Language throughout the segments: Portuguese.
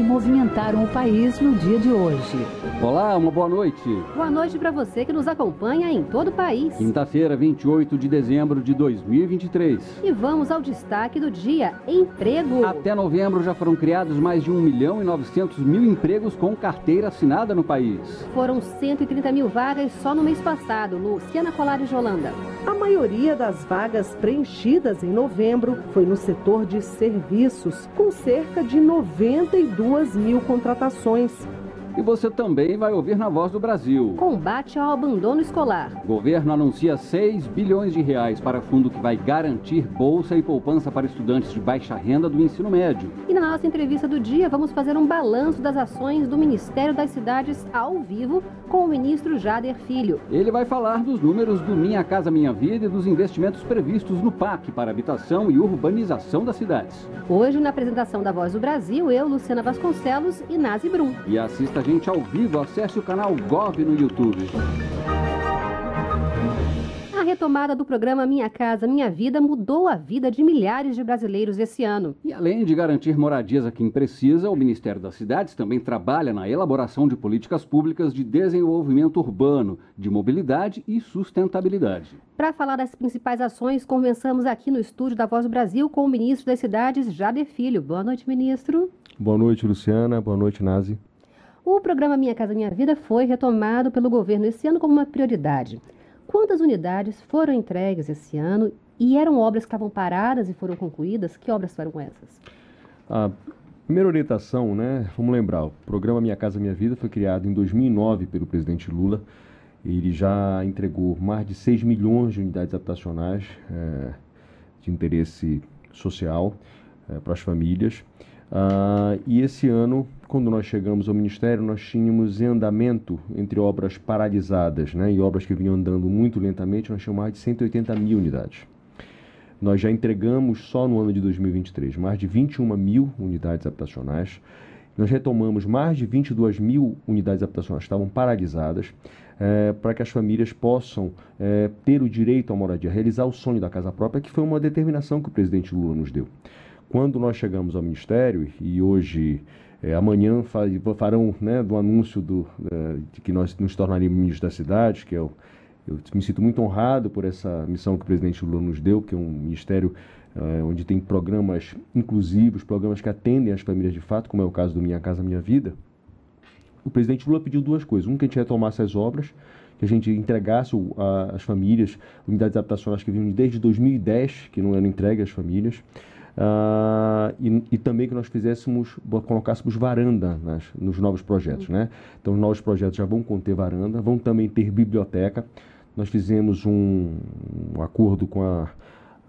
que movimentaram o país no dia de hoje. Olá, uma boa noite. Boa noite para você que nos acompanha em todo o país. Quinta-feira, 28 de dezembro de 2023. E vamos ao destaque do dia: emprego. Até novembro já foram criados mais de 1 milhão e 900 mil empregos com carteira assinada no país. Foram 130 mil vagas só no mês passado. Luciana Colares de Holanda. A maioria das vagas preenchidas em novembro foi no setor de serviços, com cerca de 92 mil contratações. E você também vai ouvir na Voz do Brasil. Combate ao abandono escolar. O governo anuncia 6 bilhões de reais para fundo que vai garantir bolsa e poupança para estudantes de baixa renda do ensino médio. E na nossa entrevista do dia, vamos fazer um balanço das ações do Ministério das Cidades ao vivo com o ministro Jader Filho. Ele vai falar dos números do Minha Casa Minha Vida e dos investimentos previstos no PAC para habitação e urbanização das cidades. Hoje, na apresentação da Voz do Brasil, eu, Luciana Vasconcelos e Nazi Brum. E assista a gente ao vivo, acesse o canal Gov no YouTube. A retomada do programa Minha Casa Minha Vida mudou a vida de milhares de brasileiros esse ano. E além de garantir moradias a quem precisa, o Ministério das Cidades também trabalha na elaboração de políticas públicas de desenvolvimento urbano, de mobilidade e sustentabilidade. Para falar das principais ações, conversamos aqui no estúdio da Voz do Brasil com o ministro das Cidades, Jader Filho. Boa noite, ministro. Boa noite, Luciana. Boa noite, Nazi. O programa Minha Casa Minha Vida foi retomado pelo governo esse ano como uma prioridade. Quantas unidades foram entregues esse ano e eram obras que estavam paradas e foram concluídas? Que obras foram essas? A primeira orientação, né? Vamos lembrar, o programa Minha Casa Minha Vida foi criado em 2009 pelo presidente Lula. Ele já entregou mais de 6 milhões de unidades habitacionais é, de interesse social é, para as famílias. Ah, e esse ano, quando nós chegamos ao Ministério, nós tínhamos em andamento entre obras paralisadas né, e obras que vinham andando muito lentamente, nós tínhamos mais de 180 mil unidades. Nós já entregamos só no ano de 2023 mais de 21 mil unidades habitacionais. Nós retomamos mais de 22 mil unidades habitacionais que estavam paralisadas é, para que as famílias possam é, ter o direito à moradia, realizar o sonho da casa própria, que foi uma determinação que o presidente Lula nos deu. Quando nós chegamos ao Ministério, e hoje, é, amanhã, farão né, do anúncio do, é, de que nós nos tornaríamos ministros da cidade, que é o, eu me sinto muito honrado por essa missão que o presidente Lula nos deu, que é um ministério é, onde tem programas inclusivos, programas que atendem as famílias de fato, como é o caso do Minha Casa Minha Vida. O presidente Lula pediu duas coisas. Um, que a gente retomasse as obras, que a gente entregasse às famílias unidades habitacionais que vinham desde 2010, que não eram entregues às famílias. Uh, e, e, também que nós fizéssemos, colocássemos varanda nas, nos novos projetos, né? Então, os novos projetos já vão conter varanda, vão também ter biblioteca. Nós fizemos um, um acordo com a,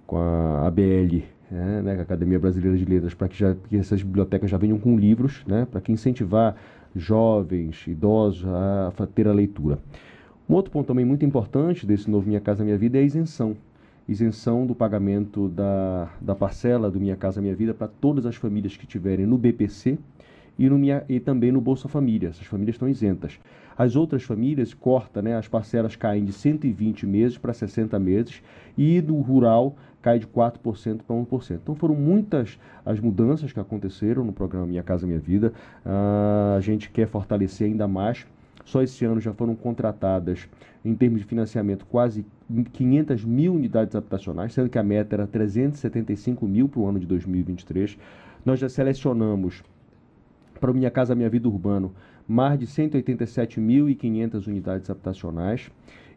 com a ABL, né, né, a Academia Brasileira de Letras, para que, já, que essas bibliotecas já venham com livros, né? Para que incentivar jovens, idosos a, a ter a leitura. Um outro ponto também muito importante desse novo Minha Casa Minha Vida é a isenção isenção do pagamento da, da parcela do Minha Casa Minha Vida para todas as famílias que tiverem no BPC e, no minha, e também no Bolsa Família. Essas famílias estão isentas. As outras famílias corta, né, as parcelas caem de 120 meses para 60 meses e do rural cai de 4% para 1%. Então foram muitas as mudanças que aconteceram no programa Minha Casa Minha Vida. Uh, a gente quer fortalecer ainda mais só esse ano já foram contratadas, em termos de financiamento, quase 500 mil unidades habitacionais, sendo que a meta era 375 mil para o ano de 2023. Nós já selecionamos para o Minha Casa Minha Vida Urbano mais de 187.500 unidades habitacionais.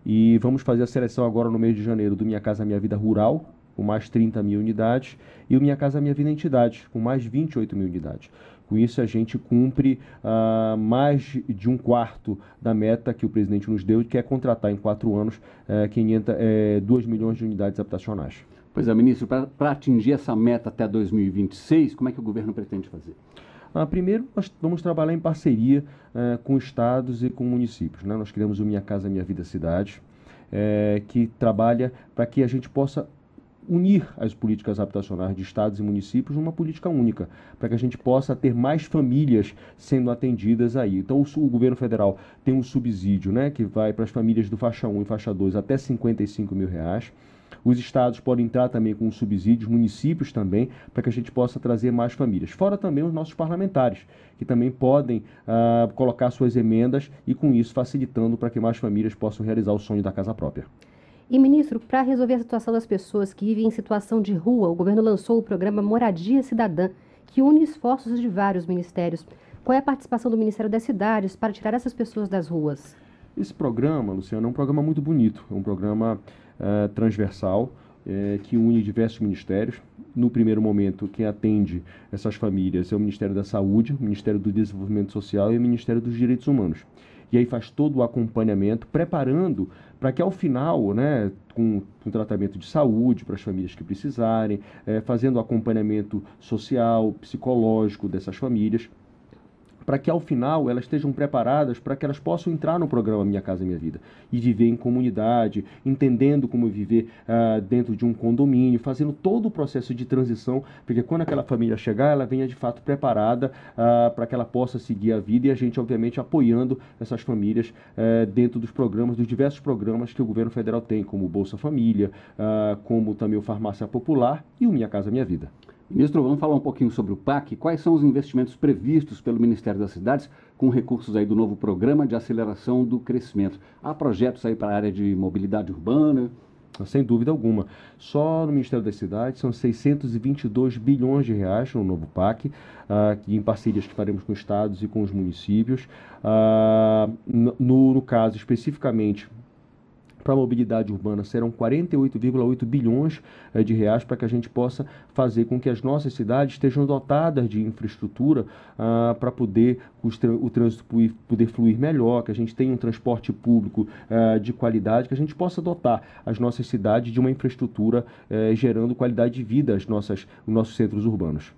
E vamos fazer a seleção agora no mês de janeiro do Minha Casa Minha Vida Rural, com mais 30 mil unidades, e o Minha Casa Minha Vida Entidade, com mais 28 mil unidades. Com isso, a gente cumpre uh, mais de um quarto da meta que o presidente nos deu, que é contratar em quatro anos uh, 500, uh, 2 milhões de unidades habitacionais. Pois é, ministro, para atingir essa meta até 2026, como é que o governo pretende fazer? Ah, primeiro, nós vamos trabalhar em parceria eh, com estados e com municípios. Né? Nós criamos o Minha Casa Minha Vida Cidade, eh, que trabalha para que a gente possa unir as políticas habitacionais de estados e municípios numa política única, para que a gente possa ter mais famílias sendo atendidas aí. Então, o, o, governo federal tem um subsídio né, que vai para as famílias do faixa 1 e faixa 2 até 55 mil reais. Os estados podem entrar também com subsídios, municípios também, para que a gente possa trazer mais famílias. Fora também os nossos parlamentares, que também podem uh, colocar suas emendas e, com isso, facilitando para que mais famílias possam realizar o sonho da casa própria. E, ministro, para resolver a situação das pessoas que vivem em situação de rua, o governo lançou o programa Moradia Cidadã, que une esforços de vários ministérios. Qual é a participação do Ministério das Cidades para tirar essas pessoas das ruas? Esse programa, Luciano, é um programa muito bonito, é um programa uh, transversal uh, que une diversos ministérios. No primeiro momento, quem atende essas famílias é o Ministério da Saúde, o Ministério do Desenvolvimento Social e o Ministério dos Direitos Humanos. E aí faz todo o acompanhamento, preparando para que ao final, né, com, com tratamento de saúde para as famílias que precisarem, é, fazendo o acompanhamento social, psicológico dessas famílias, para que ao final elas estejam preparadas para que elas possam entrar no programa Minha Casa Minha Vida e viver em comunidade, entendendo como viver uh, dentro de um condomínio, fazendo todo o processo de transição, porque quando aquela família chegar, ela venha de fato preparada uh, para que ela possa seguir a vida e a gente, obviamente, apoiando essas famílias uh, dentro dos programas, dos diversos programas que o governo federal tem, como Bolsa Família, como também o Farmácia Popular e o Minha Casa Minha Vida. Ministro, vamos falar um pouquinho sobre o PAC. Quais são os investimentos previstos pelo Ministério das Cidades com recursos aí do novo programa de aceleração do crescimento? Há projetos aí para a área de mobilidade urbana? Sem dúvida alguma. Só no Ministério das Cidades são 622 bilhões de reais no novo PAC, uh, em parcerias que faremos com estados e com os municípios. Uh, no, no caso, especificamente para a mobilidade urbana serão 48,8 bilhões eh, de reais para que a gente possa fazer com que as nossas cidades estejam dotadas de infraestrutura ah, para poder o, trânsito poder fluir melhor, que a gente tenha um transporte público ah, de qualidade, que a gente possa dotar as nossas cidades de uma infraestrutura eh, gerando qualidade de vida às nossas, os nossos centros urbanos.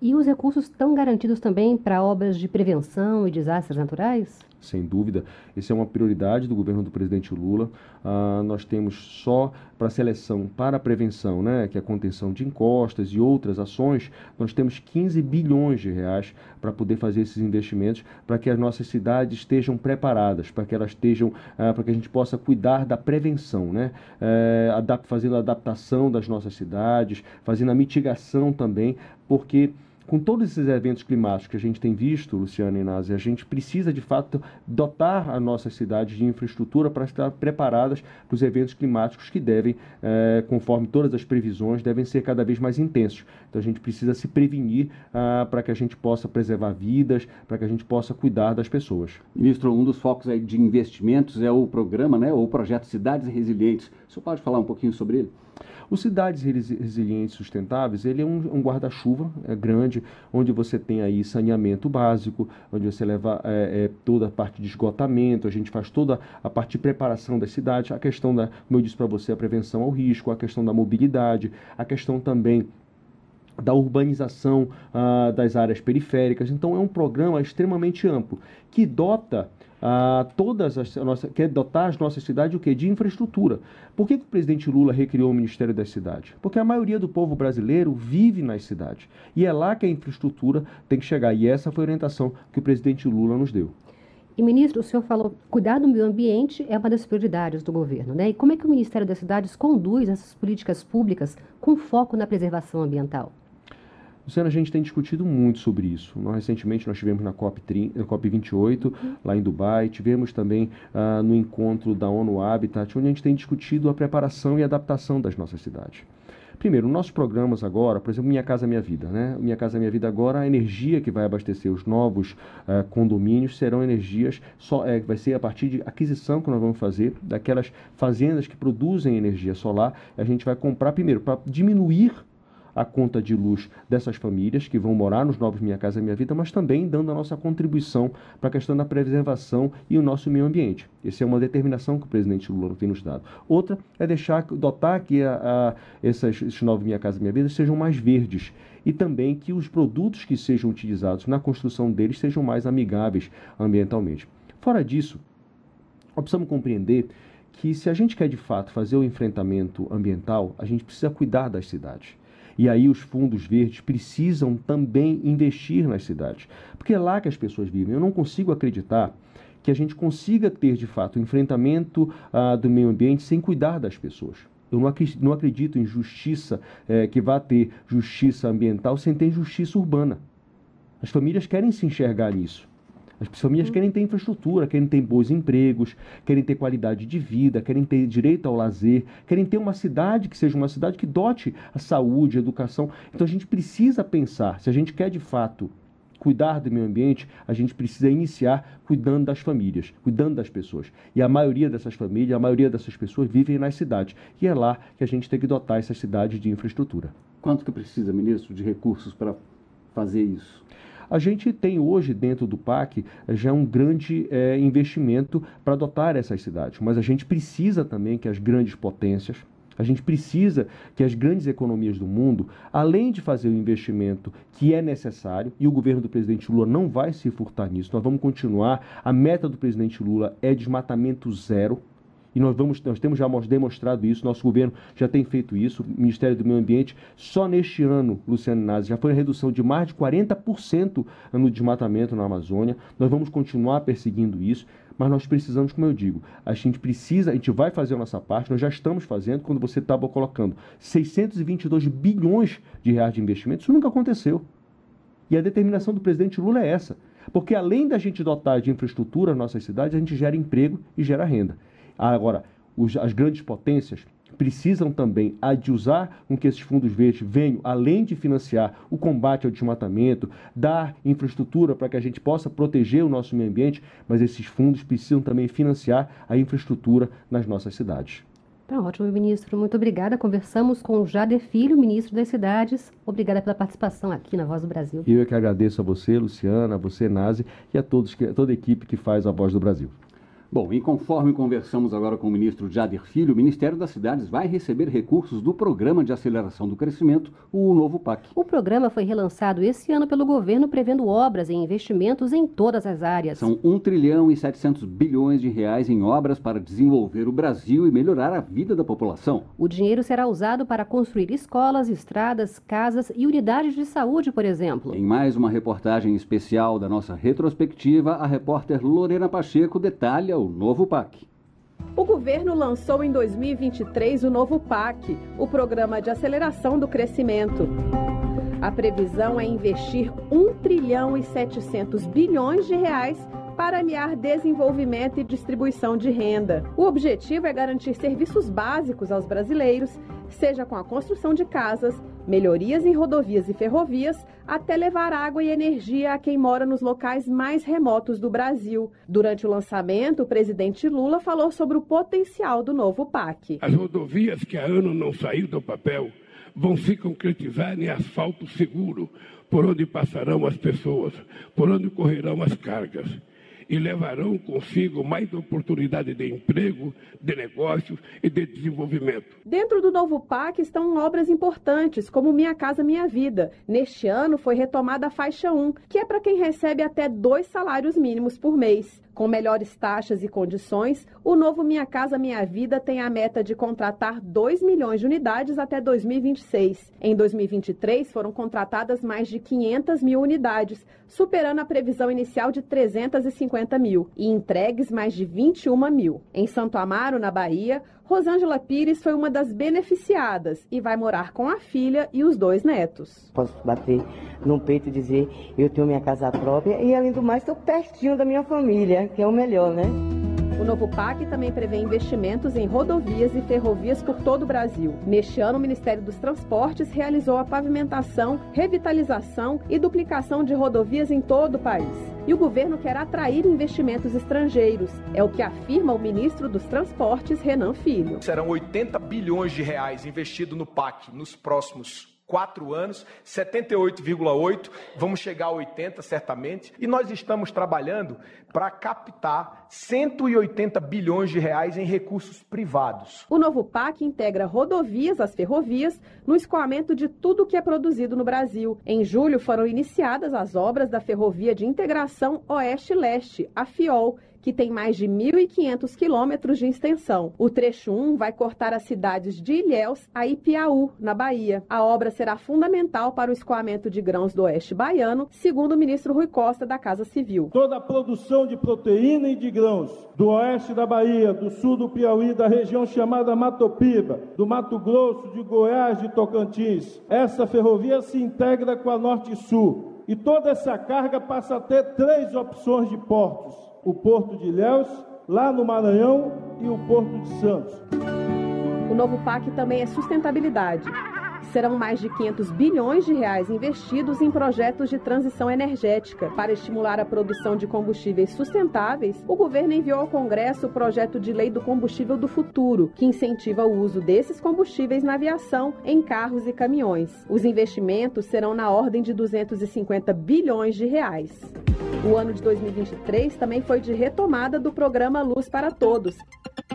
E os recursos estão garantidos também para obras de prevenção e desastres naturais? Sem dúvida. Essa é uma prioridade do governo do presidente Lula. Uh, nós temos só para seleção, para a prevenção, né, que é a contenção de encostas e outras ações, nós temos 15 bilhões de reais para poder fazer esses investimentos, para que as nossas cidades estejam preparadas, para que elas estejam, uh, para que a gente possa cuidar da prevenção, né, uh, adap fazendo a adaptação das nossas cidades, fazendo a mitigação também, porque com todos esses eventos climáticos que a gente tem visto, Luciano e Nazi, a gente precisa de fato dotar a nossa cidade de infraestrutura para estar preparadas para os eventos climáticos que devem, eh, conforme todas as previsões, devem ser cada vez mais intensos. Então a gente precisa se prevenir ah, para que a gente possa preservar vidas, para que a gente possa cuidar das pessoas. Ministro, um dos focos de investimentos é o programa, né, ou o projeto Cidades Resilientes. O senhor pode falar um pouquinho sobre ele? O Cidades Resilientes Sustentáveis, ele é um, um guarda-chuva é grande, onde você tem aí saneamento básico, onde você leva é, é, toda a parte de esgotamento, a gente faz toda a parte de preparação das cidades, a questão da, como eu disse para você, a prevenção ao risco, a questão da mobilidade, a questão também da urbanização uh, das áreas periféricas. Então é um programa extremamente amplo que dota uh, todas as nossas, quer dotar as nossas cidades o quê? de infraestrutura. Por que, que o presidente Lula recriou o Ministério das Cidades? Porque a maioria do povo brasileiro vive nas cidades e é lá que a infraestrutura tem que chegar. E essa foi a orientação que o presidente Lula nos deu. E, ministro, o senhor falou, cuidar do meio ambiente é uma das prioridades do governo, né? E como é que o Ministério das Cidades conduz essas políticas públicas com foco na preservação ambiental? Luciana, a gente tem discutido muito sobre isso. Nós, recentemente nós tivemos na COP, 30, na COP 28, uhum. lá em Dubai, tivemos também uh, no encontro da ONU Habitat, onde a gente tem discutido a preparação e adaptação das nossas cidades. Primeiro, nossos programas agora, por exemplo, Minha Casa Minha Vida, né? Minha Casa Minha Vida agora, a energia que vai abastecer os novos uh, condomínios serão energias, só, é, vai ser a partir de aquisição que nós vamos fazer daquelas fazendas que produzem energia solar. A gente vai comprar primeiro para diminuir a conta de luz dessas famílias que vão morar nos novos Minha Casa Minha Vida, mas também dando a nossa contribuição para a questão da preservação e o nosso meio ambiente. Essa é uma determinação que o presidente Lula tem nos dado. Outra é deixar, dotar que a, a, essas, esses novos Minha Casa Minha Vida sejam mais verdes e também que os produtos que sejam utilizados na construção deles sejam mais amigáveis ambientalmente. Fora disso, precisamos compreender que se a gente quer de fato fazer o enfrentamento ambiental, a gente precisa cuidar das cidades. E aí os fundos verdes precisam também investir nas cidades, porque é lá que as pessoas vivem. Eu não consigo acreditar que a gente consiga ter de fato o enfrentamento uh, do meio ambiente sem cuidar das pessoas. Eu não acredito, em justiça, é, que vá ter justiça ambiental sem ter justiça urbana. As famílias querem se enxergar nisso. As famílias querem ter infraestrutura, querem ter bons empregos, querem ter qualidade de vida, querem ter direito ao lazer, querem ter uma cidade que seja uma cidade que dote a saúde, a educação. Então a gente precisa pensar, se a gente quer de fato cuidar do meio ambiente, a gente precisa iniciar cuidando das famílias, cuidando das pessoas. E a maioria dessas famílias, a maioria dessas pessoas vivem nas cidades. E é lá que a gente tem que dotar essas cidades de infraestrutura. Quanto que precisa, ministro, de recursos para fazer isso? A gente tem hoje dentro do PAC já um grande é, investimento para dotar essas cidades, mas a gente precisa também que as grandes potências, a gente precisa que as grandes economias do mundo, além de fazer o investimento que é necessário, e o governo do presidente Lula não vai se furtar nisso, nós vamos continuar. A meta do presidente Lula é desmatamento zero. E nós, vamos, nós temos já demonstrado isso, nosso governo já tem feito isso, o Ministério do Meio Ambiente, só neste ano, Luciano Nazi, já foi uma redução de mais de 40% no desmatamento na Amazônia. Nós vamos continuar perseguindo isso mas nós precisamos, como eu digo, a gente precisa, a gente vai fazer a nossa parte, nós já estamos fazendo, quando você estava colocando 622 bilhões de reais de investimento, isso nunca aconteceu. E a determinação do presidente Lula é essa. Porque além da gente dotar de infraestrutura nossas cidades, a gente gera emprego e gera renda. Agora, os, as grandes potências, precisam também de usar com que esses fundos verdes venham, além de financiar o combate ao desmatamento, dar infraestrutura para que a gente possa proteger o nosso meio ambiente, mas esses fundos precisam também financiar a infraestrutura nas nossas cidades. Tá ótimo, ministro. Muito obrigada. Conversamos com o Jader Filho, ministro das Cidades. Obrigada pela participação aqui na Voz do Brasil. Eu é que agradeço a você, Luciana, a você, Nazi, e a todos, toda a equipe que faz a Voz do Brasil. Bom, e conforme conversamos agora com o ministro Jader Filho, o Ministério das Cidades vai receber recursos do Programa de Aceleração do Crescimento, o novo PAC. O programa foi relançado esse ano pelo governo, prevendo obras e investimentos em todas as áreas. São 1 trilhão e 700 bilhões de reais em obras para desenvolver o Brasil e melhorar a vida da população. O dinheiro será usado para construir escolas, estradas, casas e unidades de saúde, por exemplo. Em mais uma reportagem especial da nossa retrospectiva, a repórter Lorena Pacheco detalha o novo PAC. O governo lançou em 2023 o novo PAC, o Programa de Aceleração do Crescimento. A previsão é investir 1 trilhão e 700 bilhões de reais para aliar desenvolvimento e distribuição de renda. O objetivo é garantir serviços básicos aos brasileiros, seja com a construção de casas, melhorias em rodovias e ferrovias, até levar água e energia a quem mora nos locais mais remotos do Brasil. Durante o lançamento, o presidente Lula falou sobre o potencial do novo PAC. As rodovias que há anos não saíram do papel vão se concretizar em asfalto seguro, por onde passarão as pessoas, por onde correrão as cargas e levarão consigo mais oportunidade de emprego, de negócios e de desenvolvimento. Dentro do novo PAC estão obras importantes, como Minha Casa Minha Vida. Neste ano foi retomada a faixa 1, que é para quem recebe até dois salários mínimos por mês. Com melhores taxas e condições, o novo Minha Casa Minha Vida tem a meta de contratar 2 milhões de unidades até 2026. Em 2023, foram contratadas mais de 500 mil unidades, superando a previsão inicial de 350 mil, e entregues mais de 21 mil. Em Santo Amaro, na Bahia, Rosângela Pires foi uma das beneficiadas e vai morar com a filha e os dois netos. Posso bater no peito e dizer eu tenho minha casa própria e além do mais estou pertinho da minha família, que é o melhor, né? O novo PAC também prevê investimentos em rodovias e ferrovias por todo o Brasil. Neste ano, o Ministério dos Transportes realizou a pavimentação, revitalização e duplicação de rodovias em todo o país. E o governo quer atrair investimentos estrangeiros. É o que afirma o ministro dos Transportes, Renan Filho. Serão 80 bilhões de reais investidos no PAC nos próximos quatro anos, 78,8, vamos chegar a 80 certamente, e nós estamos trabalhando para captar 180 bilhões de reais em recursos privados. O novo PAC integra rodovias às ferrovias no escoamento de tudo que é produzido no Brasil. Em julho foram iniciadas as obras da Ferrovia de Integração Oeste-Leste, a FIOL, que tem mais de 1.500 quilômetros de extensão. O trecho 1 vai cortar as cidades de Ilhéus a Ipiaú, na Bahia. A obra será fundamental para o escoamento de grãos do oeste baiano, segundo o ministro Rui Costa da Casa Civil. Toda a produção de proteína e de grãos do oeste da Bahia, do sul do Piauí, da região chamada Matopiba, do Mato Grosso, de Goiás, de Tocantins. Essa ferrovia se integra com a Norte-Sul e toda essa carga passa a ter três opções de portos: o Porto de Ilhéus, lá no Maranhão, e o Porto de Santos. O novo PAC também é sustentabilidade. Serão mais de 500 bilhões de reais investidos em projetos de transição energética. Para estimular a produção de combustíveis sustentáveis, o governo enviou ao Congresso o projeto de lei do combustível do futuro, que incentiva o uso desses combustíveis na aviação, em carros e caminhões. Os investimentos serão na ordem de 250 bilhões de reais. O ano de 2023 também foi de retomada do programa Luz para Todos,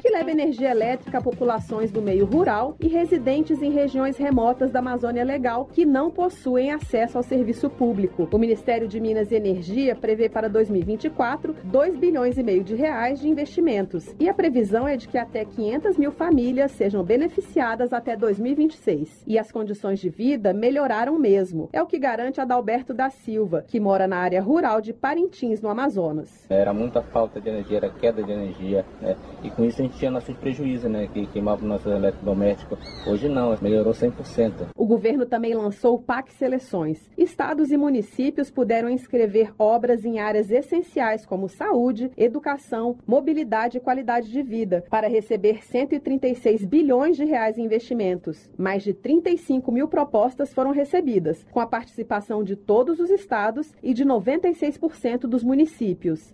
que leva energia elétrica a populações do meio rural e residentes em regiões remotas da Amazônia Legal que não possuem acesso ao serviço público. O Ministério de Minas e Energia prevê para 2024 2 bilhões e meio de reais de investimentos e a previsão é de que até 500 mil famílias sejam beneficiadas até 2026. E as condições de vida melhoraram mesmo. É o que garante Adalberto da Silva, que mora na área rural de Parintins, no Amazonas. Era muita falta de energia, era queda de energia, né? E com isso a gente tinha nossos prejuízos, né? Que queimava o nosso eletrodoméstico. Hoje não, melhorou 100%. O governo também lançou o PAC Seleções. Estados e municípios puderam inscrever obras em áreas essenciais como saúde, educação, mobilidade e qualidade de vida, para receber 136 bilhões de reais em investimentos. Mais de 35 mil propostas foram recebidas, com a participação de todos os estados e de 96% dos municípios.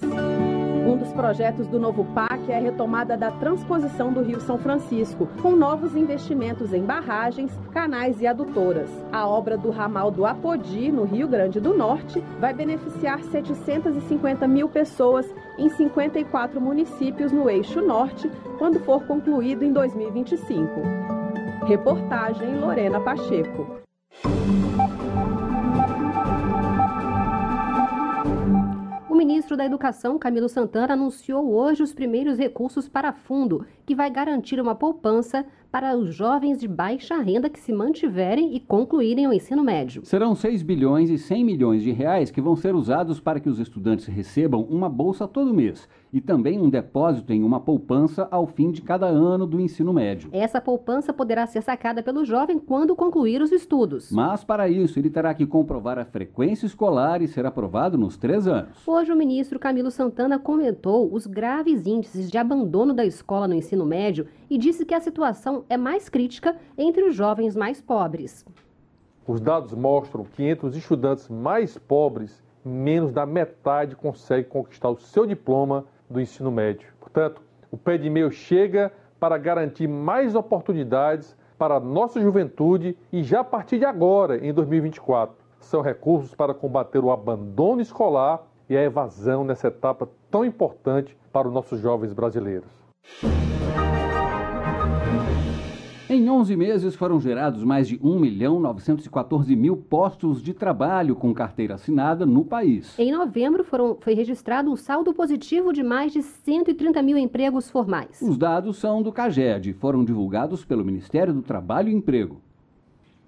Um dos projetos do novo PAC é a retomada da transposição do Rio São Francisco, com novos investimentos em barragens, canais e adutoras. A obra do ramal do Apodi, no Rio Grande do Norte, vai beneficiar 750 mil pessoas em 54 municípios no eixo norte, quando for concluído em 2025. Reportagem Lorena Pacheco. Ministro da Educação, Camilo Santana, anunciou hoje os primeiros recursos para fundo, que vai garantir uma poupança para os jovens de baixa renda que se mantiverem e concluírem o ensino médio. Serão 6 bilhões e 100 milhões de reais que vão ser usados para que os estudantes recebam uma bolsa todo mês e também um depósito em uma poupança ao fim de cada ano do ensino médio. Essa poupança poderá ser sacada pelo jovem quando concluir os estudos. Mas, para isso, ele terá que comprovar a frequência escolar e ser aprovado nos três anos. Hoje, o ministro Camilo Santana comentou os graves índices de abandono da escola no ensino médio e disse que a situação é mais crítica entre os jovens mais pobres. Os dados mostram que entre os estudantes mais pobres, menos da metade consegue conquistar o seu diploma do ensino médio. Portanto, o pé de meio chega para garantir mais oportunidades para a nossa juventude e já a partir de agora, em 2024. São recursos para combater o abandono escolar e a evasão nessa etapa tão importante para os nossos jovens brasileiros. Em 11 meses foram gerados mais de 1 milhão 914 mil postos de trabalho com carteira assinada no país. Em novembro foram, foi registrado um saldo positivo de mais de 130 mil empregos formais. Os dados são do CAGED e foram divulgados pelo Ministério do Trabalho e Emprego.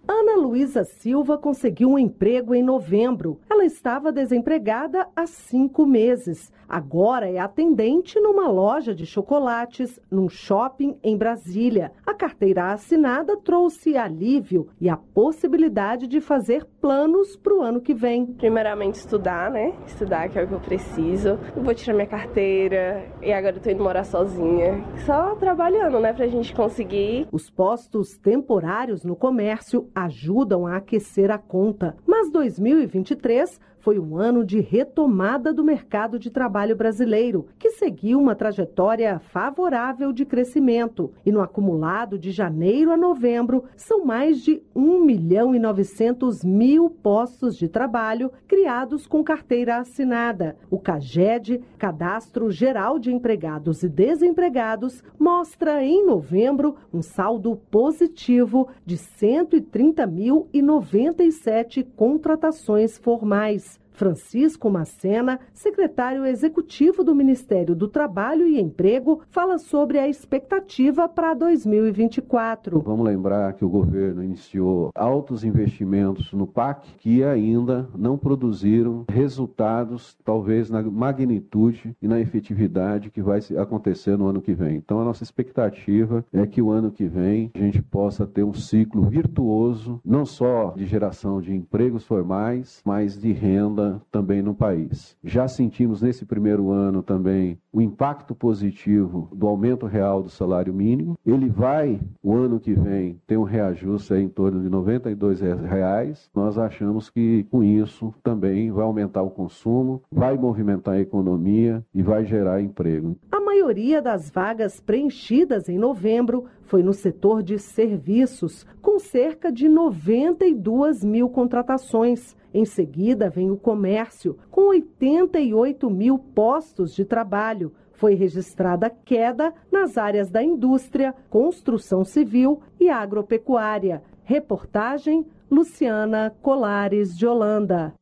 Ana Luísa Silva conseguiu um emprego em novembro. Ela estava desempregada há cinco meses. Agora é atendente numa loja de chocolates, num shopping em Brasília. A carteira assinada trouxe alívio e a possibilidade de fazer planos para o ano que vem. Primeiramente, estudar, né? Estudar, que é o que eu preciso. Eu vou tirar minha carteira e agora eu tô indo morar sozinha. Só trabalhando, né? Pra gente conseguir. Os postos temporários no comércio ajudam a aquecer a conta. Mas 2023 foi um ano de retomada do mercado de trabalho brasileiro, que seguiu uma trajetória favorável de crescimento. E no acumulado de janeiro a novembro, são mais de 1 milhão e 900 mil postos de trabalho criados com carteira assinada. O CAGED, Cadastro Geral de Empregados e Desempregados, mostra em novembro um saldo positivo de 130.097 contratações formais Francisco Macena, secretário executivo do Ministério do Trabalho e Emprego, fala sobre a expectativa para 2024. Vamos lembrar que o governo iniciou altos investimentos no PAC que ainda não produziram resultados, talvez na magnitude e na efetividade que vai acontecer no ano que vem. Então, a nossa expectativa é que o ano que vem a gente possa ter um ciclo virtuoso, não só de geração de empregos formais, mas de renda também no país. Já sentimos nesse primeiro ano também o impacto positivo do aumento real do salário mínimo. Ele vai, o ano que vem, ter um reajuste em torno de 92 reais. Nós achamos que com isso também vai aumentar o consumo, vai movimentar a economia e vai gerar emprego. A maioria das vagas preenchidas em novembro foi no setor de serviços, com cerca de 92 mil contratações. Em seguida, vem o comércio, com 88 mil postos de trabalho. Foi registrada queda nas áreas da indústria, construção civil e agropecuária. Reportagem Luciana Colares de Holanda.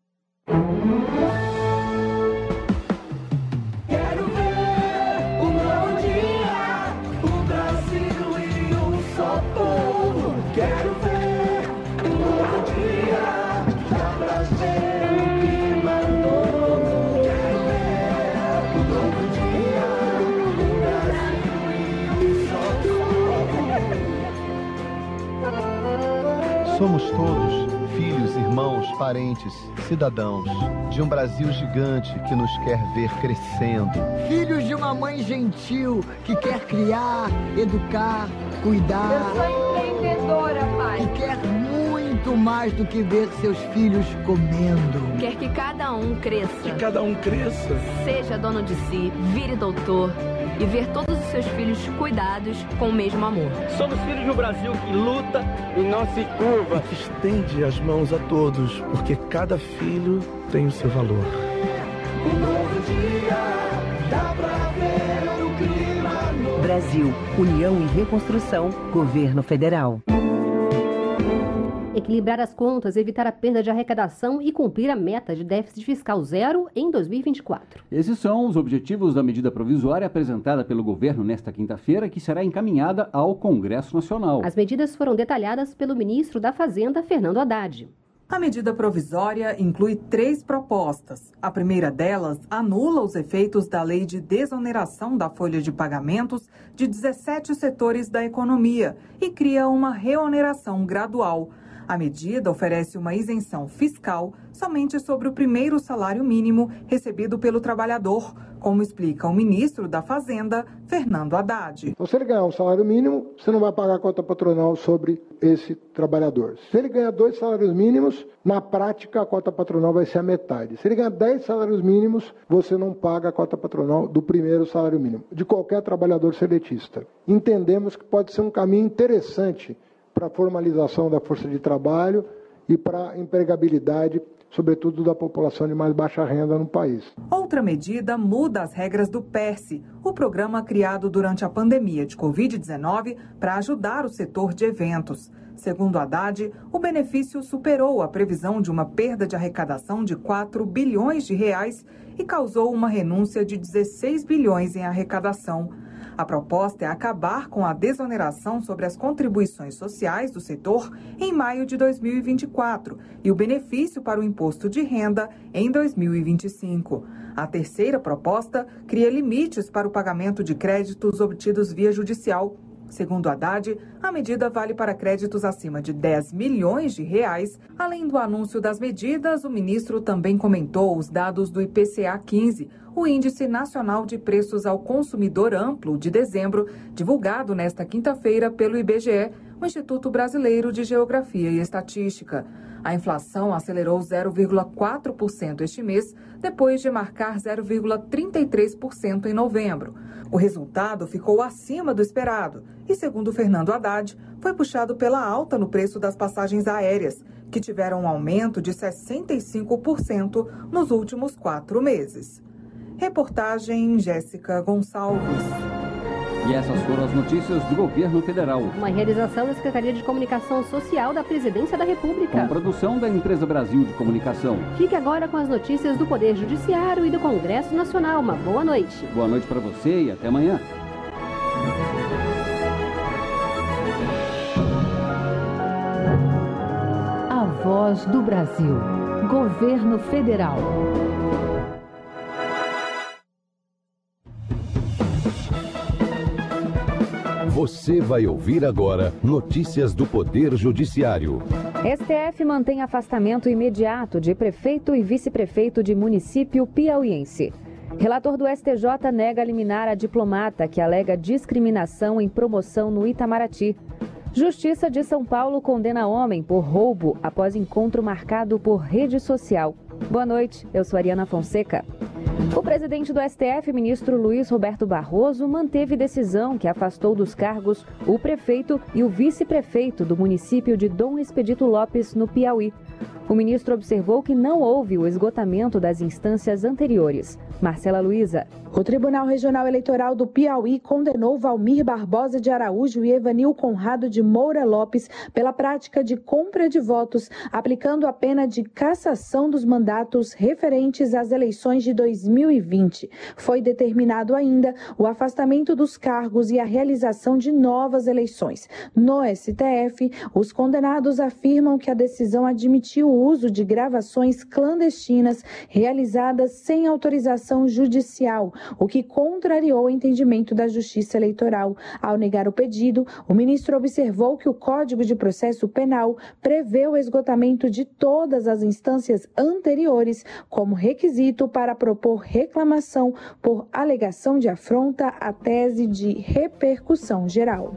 Parentes, cidadãos de um Brasil gigante que nos quer ver crescendo. Filhos de uma mãe gentil que quer criar, educar, cuidar. Eu sou empreendedora, pai. Que quer muito mais do que ver seus filhos comendo. Quer que cada um cresça. Que cada um cresça. Seja dono de si, vire doutor e ver todos os seus filhos cuidados com o mesmo amor. Somos filhos de um Brasil que luta e não se curva. E que estende as mãos a todos, porque cada filho tem o seu valor. Um novo dia, dá pra ver o clima Brasil, União e Reconstrução, Governo Federal equilibrar as contas, evitar a perda de arrecadação e cumprir a meta de déficit fiscal zero em 2024. Esses são os objetivos da medida provisória apresentada pelo governo nesta quinta-feira, que será encaminhada ao Congresso Nacional. As medidas foram detalhadas pelo ministro da Fazenda, Fernando Haddad. A medida provisória inclui três propostas. A primeira delas anula os efeitos da lei de desoneração da folha de pagamentos de 17 setores da economia e cria uma reoneração gradual. A medida oferece uma isenção fiscal somente sobre o primeiro salário mínimo recebido pelo trabalhador, como explica o ministro da Fazenda, Fernando Haddad. Então, se ele ganhar um salário mínimo, você não vai pagar a cota patronal sobre esse trabalhador. Se ele ganhar dois salários mínimos, na prática a cota patronal vai ser a metade. Se ele ganhar dez salários mínimos, você não paga a cota patronal do primeiro salário mínimo, de qualquer trabalhador seletista. Entendemos que pode ser um caminho interessante para a formalização da força de trabalho e para a empregabilidade, sobretudo da população de mais baixa renda no país. Outra medida muda as regras do PERSE, o programa criado durante a pandemia de Covid-19 para ajudar o setor de eventos. Segundo Haddad, o benefício superou a previsão de uma perda de arrecadação de 4 bilhões de reais e causou uma renúncia de 16 bilhões em arrecadação. A proposta é acabar com a desoneração sobre as contribuições sociais do setor em maio de 2024 e o benefício para o imposto de renda em 2025. A terceira proposta cria limites para o pagamento de créditos obtidos via judicial Segundo Haddad, a medida vale para créditos acima de 10 milhões de reais. Além do anúncio das medidas, o ministro também comentou os dados do IPCA 15, o Índice Nacional de Preços ao Consumidor Amplo de dezembro, divulgado nesta quinta-feira pelo IBGE, o Instituto Brasileiro de Geografia e Estatística. A inflação acelerou 0,4% este mês, depois de marcar 0,33% em novembro. O resultado ficou acima do esperado e, segundo Fernando Haddad, foi puxado pela alta no preço das passagens aéreas, que tiveram um aumento de 65% nos últimos quatro meses. Reportagem Jéssica Gonçalves. E essas foram as notícias do governo federal. Uma realização da Secretaria de Comunicação Social da Presidência da República. Com produção da Empresa Brasil de Comunicação. Fique agora com as notícias do Poder Judiciário e do Congresso Nacional. Uma boa noite. Boa noite para você e até amanhã. A Voz do Brasil. Governo Federal. Você vai ouvir agora notícias do Poder Judiciário. STF mantém afastamento imediato de prefeito e vice-prefeito de município piauiense. Relator do STJ nega liminar a diplomata que alega discriminação em promoção no Itamaraty. Justiça de São Paulo condena homem por roubo após encontro marcado por rede social. Boa noite, eu sou Ariana Fonseca. O presidente do STF, ministro Luiz Roberto Barroso, manteve decisão que afastou dos cargos o prefeito e o vice-prefeito do município de Dom Expedito Lopes, no Piauí. O ministro observou que não houve o esgotamento das instâncias anteriores. Marcela Luiza. O Tribunal Regional Eleitoral do Piauí condenou Valmir Barbosa de Araújo e Evanil Conrado de Moura Lopes pela prática de compra de votos, aplicando a pena de cassação dos mandatos referentes às eleições de 2020. Foi determinado ainda o afastamento dos cargos e a realização de novas eleições. No STF, os condenados afirmam que a decisão admitiu o uso de gravações clandestinas realizadas sem autorização judicial, o que contrariou o entendimento da Justiça Eleitoral. Ao negar o pedido, o ministro observou que o Código de Processo Penal prevê o esgotamento de todas as instâncias anteriores como requisito para propor reclamação por alegação de afronta à tese de repercussão geral.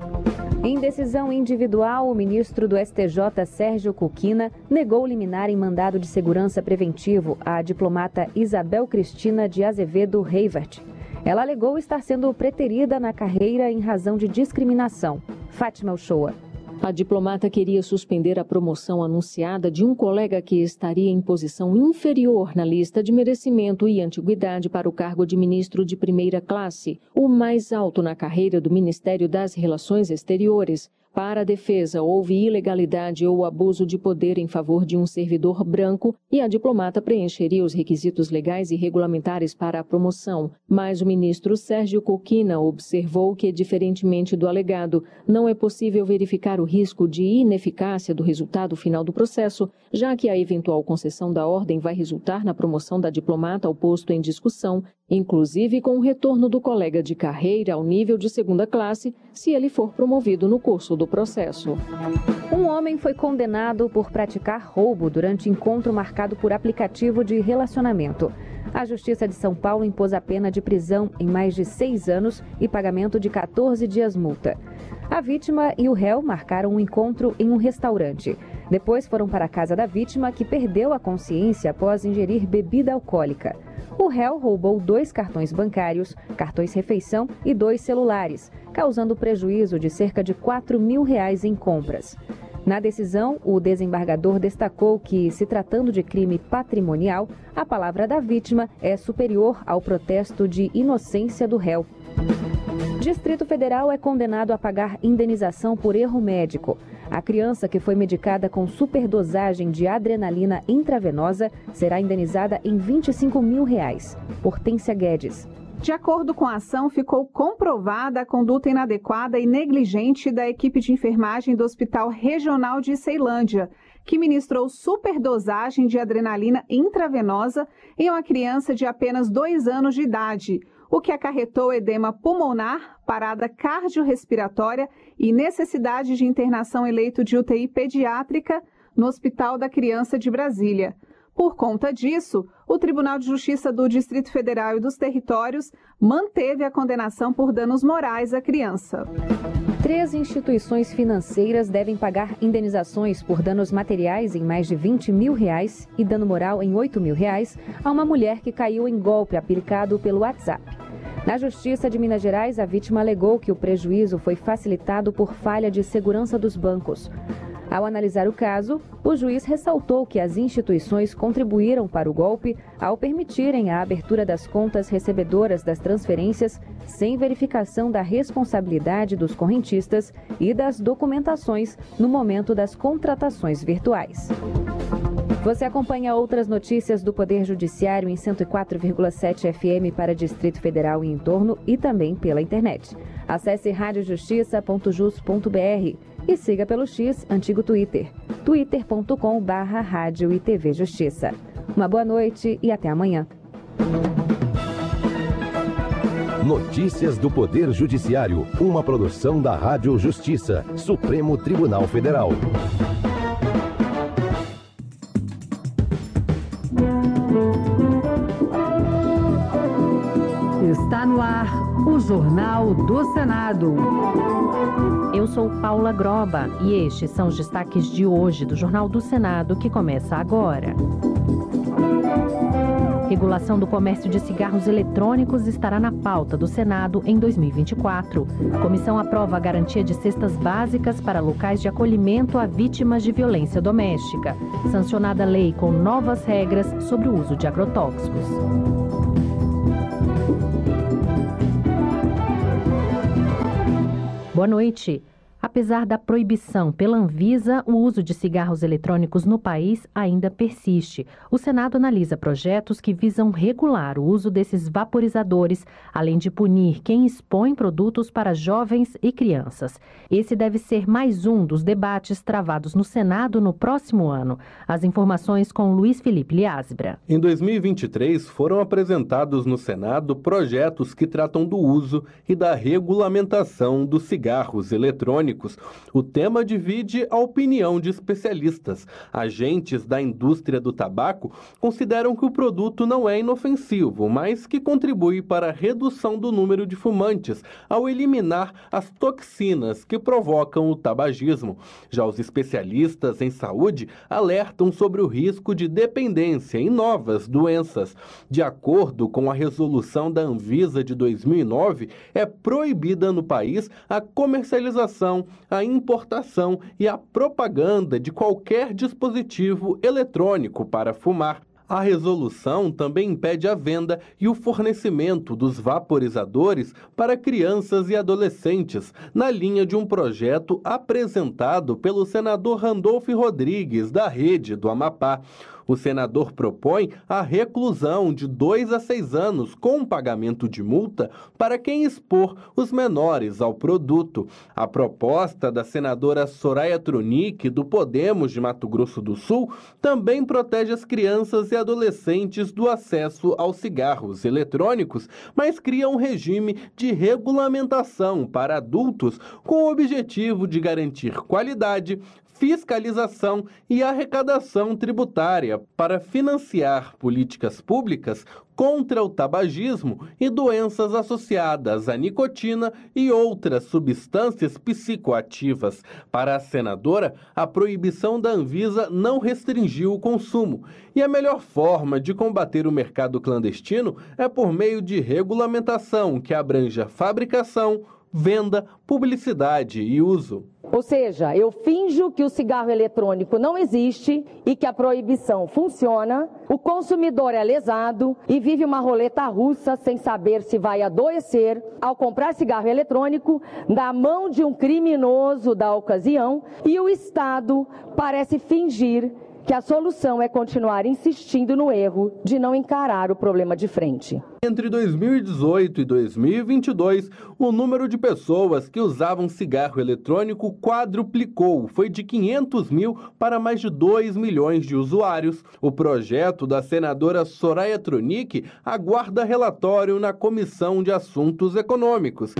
Em decisão individual, o ministro do STJ, Sérgio Cuquina, negou liminar em mandado de segurança preventivo à diplomata Isabel Cristina de Azevedo Reivert. Ela alegou estar sendo preterida na carreira em razão de discriminação. Fátima Uchoa. A diplomata queria suspender a promoção anunciada de um colega que estaria em posição inferior na lista de merecimento e antiguidade para o cargo de ministro de primeira classe, o mais alto na carreira do Ministério das Relações Exteriores. Para a defesa, houve ilegalidade ou abuso de poder em favor de um servidor branco e a diplomata preencheria os requisitos legais e regulamentares para a promoção. Mas o ministro Sérgio Coquina observou que, diferentemente do alegado, não é possível verificar o risco de ineficácia do resultado final do processo, já que a eventual concessão da ordem vai resultar na promoção da diplomata ao posto em discussão, inclusive com o retorno do colega de carreira ao nível de segunda classe, se ele for promovido no curso do processo. Um homem foi condenado por praticar roubo durante encontro marcado por aplicativo de relacionamento. A Justiça de São Paulo impôs a pena de prisão em mais de seis anos e pagamento de 14 dias multa. A vítima e o réu marcaram um encontro em um restaurante. Depois foram para a casa da vítima, que perdeu a consciência após ingerir bebida alcoólica. O réu roubou dois cartões bancários, cartões refeição e dois celulares, causando prejuízo de cerca de 4 mil reais em compras. Na decisão, o desembargador destacou que, se tratando de crime patrimonial, a palavra da vítima é superior ao protesto de inocência do réu. Distrito Federal é condenado a pagar indenização por erro médico. A criança que foi medicada com superdosagem de adrenalina intravenosa será indenizada em 25 mil reais. Hortência Guedes. De acordo com a ação, ficou comprovada a conduta inadequada e negligente da equipe de enfermagem do Hospital Regional de Ceilândia, que ministrou superdosagem de adrenalina intravenosa em uma criança de apenas dois anos de idade, o que acarretou edema pulmonar, parada cardiorrespiratória e necessidade de internação em leito de UTI pediátrica no Hospital da Criança de Brasília. Por conta disso, o Tribunal de Justiça do Distrito Federal e dos Territórios manteve a condenação por danos morais à criança. Três instituições financeiras devem pagar indenizações por danos materiais em mais de 20 mil reais e dano moral em 8 mil reais a uma mulher que caiu em golpe aplicado pelo WhatsApp. Na Justiça de Minas Gerais, a vítima alegou que o prejuízo foi facilitado por falha de segurança dos bancos. Ao analisar o caso, o juiz ressaltou que as instituições contribuíram para o golpe ao permitirem a abertura das contas recebedoras das transferências sem verificação da responsabilidade dos correntistas e das documentações no momento das contratações virtuais. Você acompanha outras notícias do Poder Judiciário em 104,7 FM para Distrito Federal e em torno e também pela internet. Acesse radiojustiça.jus.br e siga pelo X, antigo Twitter, twitter.com barra rádio e TV Justiça. Uma boa noite e até amanhã. Notícias do Poder Judiciário, uma produção da Rádio Justiça, Supremo Tribunal Federal. Está no ar o Jornal do Senado. Eu sou Paula Groba e estes são os destaques de hoje do Jornal do Senado que começa agora. Regulação do comércio de cigarros eletrônicos estará na pauta do Senado em 2024. Comissão aprova a garantia de cestas básicas para locais de acolhimento a vítimas de violência doméstica. Sancionada lei com novas regras sobre o uso de agrotóxicos. Boa noite. Apesar da proibição pela Anvisa, o uso de cigarros eletrônicos no país ainda persiste. O Senado analisa projetos que visam regular o uso desses vaporizadores, além de punir quem expõe produtos para jovens e crianças. Esse deve ser mais um dos debates travados no Senado no próximo ano. As informações com Luiz Felipe Liasbra. Em 2023, foram apresentados no Senado projetos que tratam do uso e da regulamentação dos cigarros eletrônicos o tema divide a opinião de especialistas. Agentes da indústria do tabaco consideram que o produto não é inofensivo, mas que contribui para a redução do número de fumantes ao eliminar as toxinas que provocam o tabagismo. Já os especialistas em saúde alertam sobre o risco de dependência em novas doenças. De acordo com a resolução da Anvisa de 2009, é proibida no país a comercialização a importação e a propaganda de qualquer dispositivo eletrônico para fumar. A resolução também impede a venda e o fornecimento dos vaporizadores para crianças e adolescentes, na linha de um projeto apresentado pelo senador Randolph Rodrigues, da Rede do Amapá. O senador propõe a reclusão de dois a seis anos com pagamento de multa para quem expor os menores ao produto. A proposta da senadora Soraya Tronic, do Podemos de Mato Grosso do Sul, também protege as crianças e adolescentes do acesso aos cigarros eletrônicos, mas cria um regime de regulamentação para adultos com o objetivo de garantir qualidade, fiscalização e arrecadação tributária para financiar políticas públicas contra o tabagismo e doenças associadas à nicotina e outras substâncias psicoativas. Para a senadora, a proibição da Anvisa não restringiu o consumo e a melhor forma de combater o mercado clandestino é por meio de regulamentação que abranja fabricação, venda, publicidade e uso. Ou seja, eu finjo que o cigarro eletrônico não existe e que a proibição funciona, o consumidor é lesado e vive uma roleta russa sem saber se vai adoecer ao comprar cigarro eletrônico na mão de um criminoso da ocasião e o Estado parece fingir que a solução é continuar insistindo no erro de não encarar o problema de frente. Entre 2018 e 2022, o número de pessoas que usavam cigarro eletrônico quadruplicou, foi de 500 mil para mais de 2 milhões de usuários. O projeto da senadora Soraya Tronic aguarda relatório na Comissão de Assuntos Econômicos.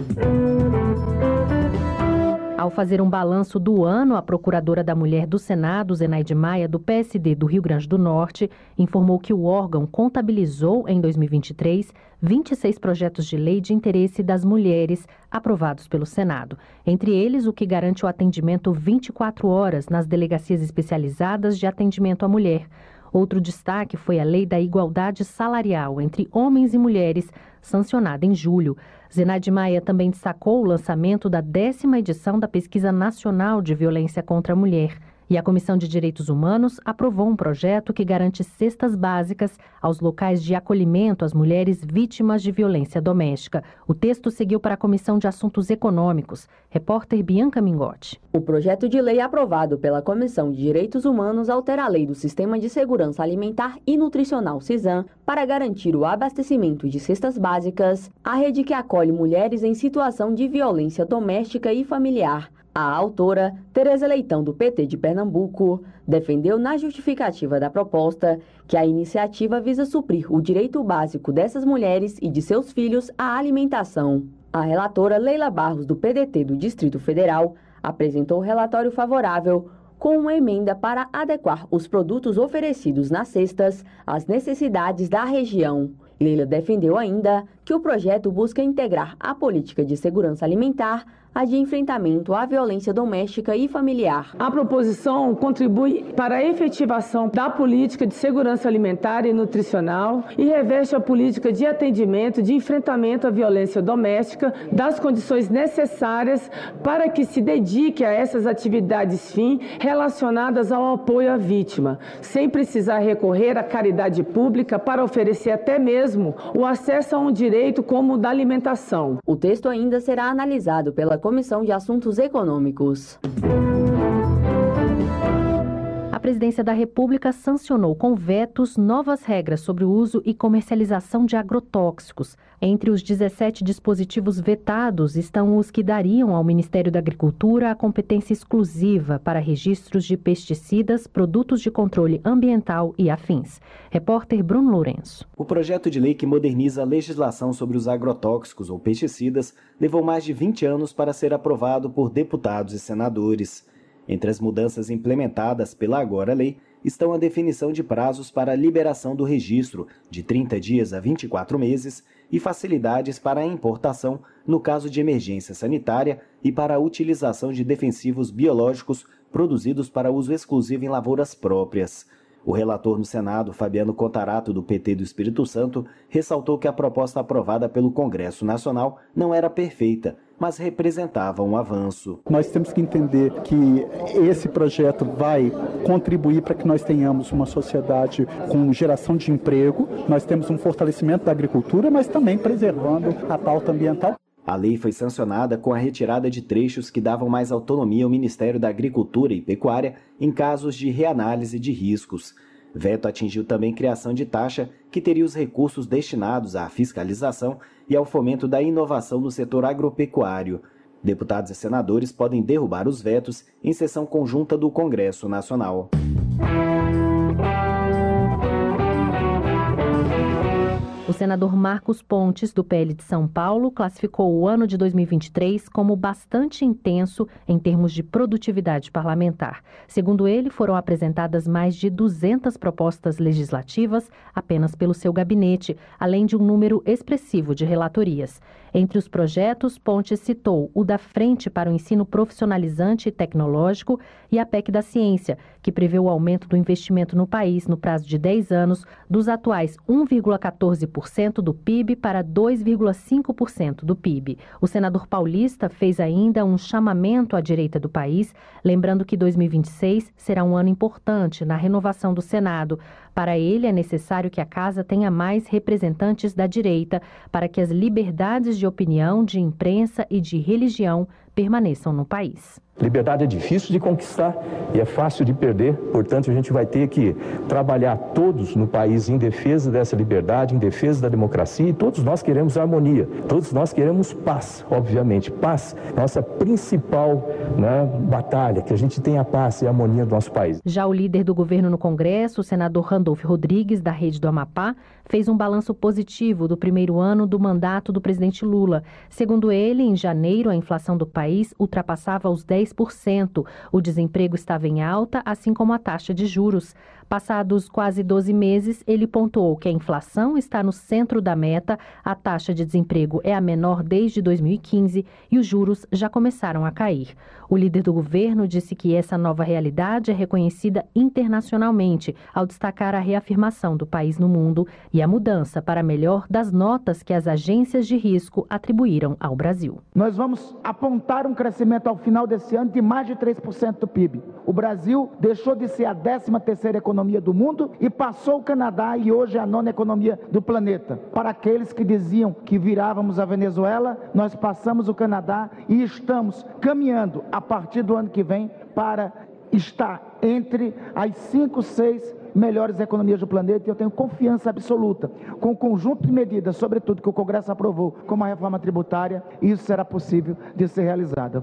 Ao fazer um balanço do ano, a procuradora da mulher do Senado, Zenaide Maia, do PSD do Rio Grande do Norte, informou que o órgão contabilizou em 2023 26 projetos de lei de interesse das mulheres aprovados pelo Senado. Entre eles, o que garante o atendimento 24 horas nas delegacias especializadas de atendimento à mulher. Outro destaque foi a Lei da Igualdade Salarial entre Homens e Mulheres, sancionada em julho. Zenaide Maia também destacou o lançamento da décima edição da Pesquisa Nacional de Violência contra a Mulher, E a Comissão de Direitos Humanos aprovou um projeto que garante cestas básicas aos locais de acolhimento às mulheres vítimas de violência doméstica. O texto seguiu para a Comissão de Assuntos Econômicos. Repórter Bianca Mingotti. O projeto de lei aprovado pela Comissão de Direitos Humanos altera a lei do Sistema de Segurança Alimentar e Nutricional CISAM para garantir o abastecimento de cestas básicas à rede que acolhe mulheres em situação de violência doméstica e familiar. A autora, Tereza Leitão, do PT de Pernambuco, defendeu na justificativa da proposta que a iniciativa visa suprir o direito básico dessas mulheres e de seus filhos à alimentação. A relatora Leila Barros, do PDT do Distrito Federal, apresentou relatório favorável com uma emenda para adequar os produtos oferecidos nas cestas às necessidades da região. Leila defendeu ainda que o projeto busca integrar a política de segurança alimentar a de enfrentamento à violência doméstica e familiar. A proposição contribui para a efetivação da política de segurança alimentar e nutricional e reveste a política de atendimento de enfrentamento à violência doméstica das condições necessárias para que se dedique a essas atividades fim relacionadas ao apoio à vítima, sem precisar recorrer à caridade pública para oferecer até mesmo o acesso a um direito como o da alimentação. O texto ainda será analisado pela Comissão de Assuntos Econômicos. A Presidência da República sancionou com vetos novas regras sobre o uso e comercialização de agrotóxicos. Entre os 17 dispositivos vetados estão os que dariam ao Ministério da Agricultura a competência exclusiva para registros de pesticidas, produtos de controle ambiental e afins. Repórter Bruno Lourenço. O projeto de lei que moderniza a legislação sobre os agrotóxicos ou pesticidas levou mais de 20 anos para ser aprovado por deputados e senadores. Entre as mudanças implementadas pela agora lei estão a definição de prazos para a liberação do registro, de 30 dias a 24 meses, e facilidades para a importação no caso de emergência sanitária e para a utilização de defensivos biológicos produzidos para uso exclusivo em lavouras próprias. O relator no Senado, Fabiano Contarato, do PT do Espírito Santo, ressaltou que a proposta aprovada pelo Congresso Nacional não era perfeita, mas representava um avanço. Nós temos que entender que esse projeto vai contribuir para que nós tenhamos uma sociedade com geração de emprego, nós temos um fortalecimento da agricultura, mas também preservando a pauta ambiental. A lei foi sancionada com a retirada de trechos que davam mais autonomia ao Ministério da Agricultura e Pecuária em casos de reanálise de riscos. Veto atingiu também criação de taxa que teria os recursos destinados à fiscalização e ao fomento da inovação no setor agropecuário. Deputados e senadores podem derrubar os vetos em sessão conjunta do Congresso Nacional. O senador Marcos Pontes, do PL de São Paulo, classificou o ano de 2023 como bastante intenso em termos de produtividade parlamentar. Segundo ele, foram apresentadas mais de 200 propostas legislativas apenas pelo seu gabinete, além de um número expressivo de relatorias. Entre os projetos, Pontes citou o da Frente para o Ensino Profissionalizante e Tecnológico e a PEC da Ciência, que prevê o aumento do investimento no país no prazo de 10 anos, dos atuais 1,14% do PIB para 2,5% do PIB. O senador paulista fez ainda um chamamento à direita do país, lembrando que 2026 será um ano importante na renovação do Senado. Para ele, é necessário que a casa tenha mais representantes da direita para que as liberdades de opinião, de imprensa e de religião permaneçam no país. Liberdade é difícil de conquistar e é fácil de perder, portanto, a gente vai ter que trabalhar todos no país em defesa dessa liberdade, em defesa da democracia e todos nós queremos harmonia, todos nós queremos paz, obviamente. Paz, nossa principal né, batalha, que a gente tenha paz e harmonia do nosso país. Já o líder do governo no Congresso, o senador Randolfo Rodrigues, da Rede do Amapá, fez um balanço positivo do primeiro ano do mandato do presidente Lula. Segundo ele, em janeiro, a inflação do país ultrapassava os 10 10%. O desemprego estava em alta, assim como a taxa de juros. Passados quase 12 meses, ele pontuou que a inflação está no centro da meta, a taxa de desemprego é a menor desde 2015 e os juros já começaram a cair. O líder do governo disse que essa nova realidade é reconhecida internacionalmente, ao destacar a reafirmação do país no mundo e a mudança para melhor das notas que as agências de risco atribuíram ao Brasil. Nós vamos apontar um crescimento ao final desse ano de mais de 3% do PIB. O Brasil deixou de ser a 13ª economia do mundo e passou o Canadá e hoje é a nona economia do planeta. Para aqueles que diziam que virávamos a Venezuela, nós passamos o Canadá e estamos caminhando a partir do ano que vem para estar entre as cinco, seis melhores economias do planeta e eu tenho confiança absoluta com o conjunto de medidas, sobretudo que o Congresso aprovou, como a reforma tributária, isso será possível de ser realizado.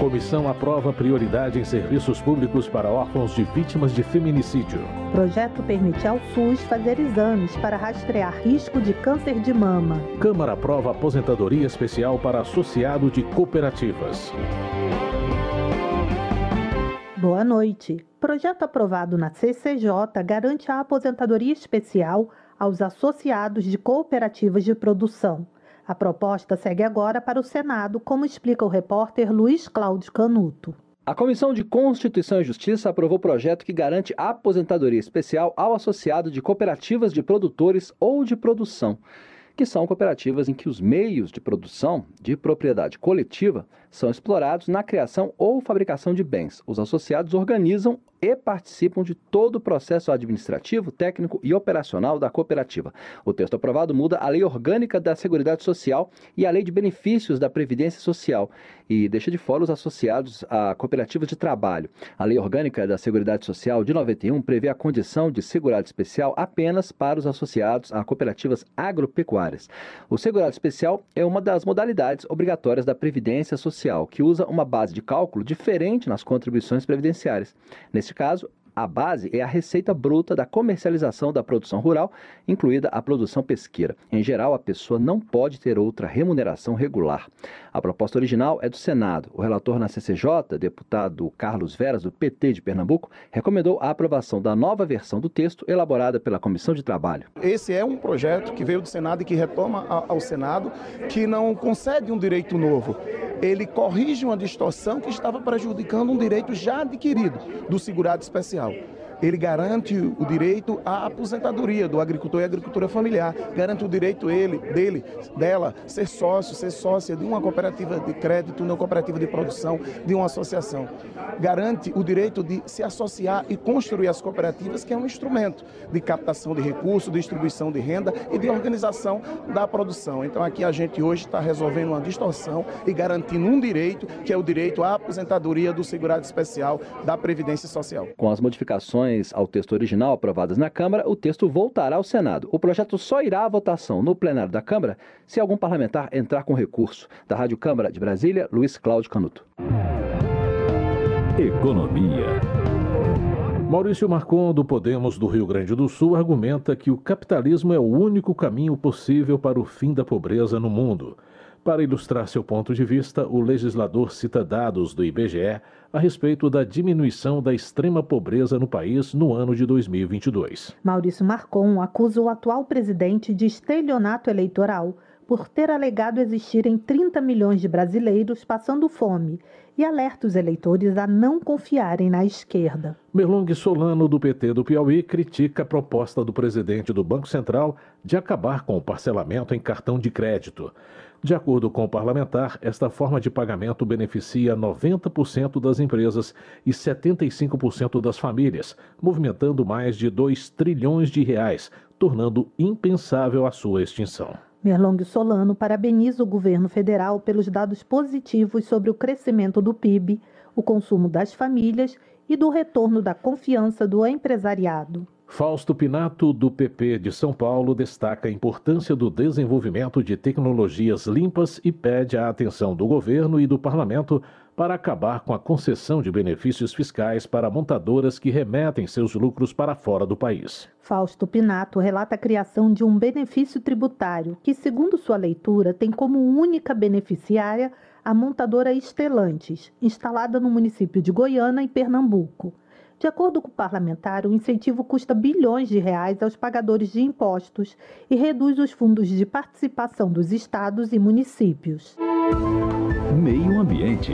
Comissão aprova prioridade em serviços públicos para órfãos de vítimas de feminicídio. Projeto permite ao SUS fazer exames para rastrear risco de câncer de mama. Câmara aprova aposentadoria especial para associado de cooperativas. Boa noite. Projeto aprovado na CCJ garante a aposentadoria especial aos associados de cooperativas de produção. A proposta segue agora para o Senado, como explica o repórter Luiz Cláudio Canuto. A Comissão de Constituição e Justiça aprovou o projeto que garante aposentadoria especial ao associado de cooperativas de produtores ou de produção, que são cooperativas em que os meios de produção de propriedade coletiva são explorados na criação ou fabricação de bens. Os associados organizam e participam de todo o processo administrativo, técnico e operacional da cooperativa. O texto aprovado muda a Lei Orgânica da Seguridade Social e a Lei de Benefícios da Previdência Social e deixa de fora os associados a cooperativas de trabalho. A Lei Orgânica da Seguridade Social de 91 prevê a condição de segurado especial apenas para os associados a cooperativas agropecuárias. O segurado especial é uma das modalidades obrigatórias da Previdência Social, que usa uma base de cálculo diferente nas contribuições previdenciárias. Nesse caso, a base é a receita bruta da comercialização da produção rural, incluída a produção pesqueira. Em geral, a pessoa não pode ter outra remuneração regular. A proposta original é do Senado. O relator na CCJ, deputado Carlos Veras, do PT de Pernambuco, recomendou a aprovação da nova versão do texto elaborada pela Comissão de Trabalho. Esse é um projeto que veio do Senado e que retoma ao Senado, que não concede um direito novo. Ele corrige uma distorção que estava prejudicando um direito já adquirido do segurado especial Chao. Ele garante o direito à aposentadoria do agricultor e agricultura familiar, garante o direito ele, dele, dela, ser sócio, ser sócia de uma cooperativa de crédito, de uma cooperativa de produção, de uma associação. Garante o direito de se associar e construir as cooperativas, que é um instrumento de captação de recursos, distribuição de renda e de organização da produção. Então aqui a gente hoje está resolvendo uma distorção e garantindo um direito, que é o direito à aposentadoria do segurado especial da Previdência Social. Com as modificações ao texto original aprovadas na Câmara, o texto voltará ao Senado. O projeto só irá à votação no plenário da Câmara se algum parlamentar entrar com recurso. Da Rádio Câmara de Brasília, Luiz Cláudio Canuto. Economia. Maurício Marcon, do Podemos do Rio Grande do Sul, argumenta que o capitalismo é o único caminho possível para o fim da pobreza no mundo. Para ilustrar seu ponto de vista, o legislador cita dados do IBGE a respeito da diminuição da extrema pobreza no país no ano de 2022. Maurício Marcon acusa o atual presidente de estelionato eleitoral por ter alegado existirem 30 milhões de brasileiros passando fome e alerta os eleitores a não confiarem na esquerda. Merlong Solano, do PT do Piauí, critica a proposta do presidente do Banco Central de acabar com o parcelamento em cartão de crédito. De acordo com o parlamentar, esta forma de pagamento beneficia 90% das empresas e 75% das famílias, movimentando mais de 2 trilhões de reais, tornando impensável a sua extinção. Merlong Solano parabeniza o governo federal pelos dados positivos sobre o crescimento do PIB, o consumo das famílias e do retorno da confiança do empresariado. Fausto Pinato, do PP de São Paulo, destaca a importância do desenvolvimento de tecnologias limpas e pede a atenção do governo e do parlamento para acabar com a concessão de benefícios fiscais para montadoras que remetem seus lucros para fora do país. Fausto Pinato relata a criação de um benefício tributário que, segundo sua leitura, tem como única beneficiária a montadora Estelantes, instalada no município de Goiânia, em Pernambuco. De acordo com o parlamentar, o incentivo custa bilhões de reais aos pagadores de impostos e reduz os fundos de participação dos estados e municípios. Meio Ambiente.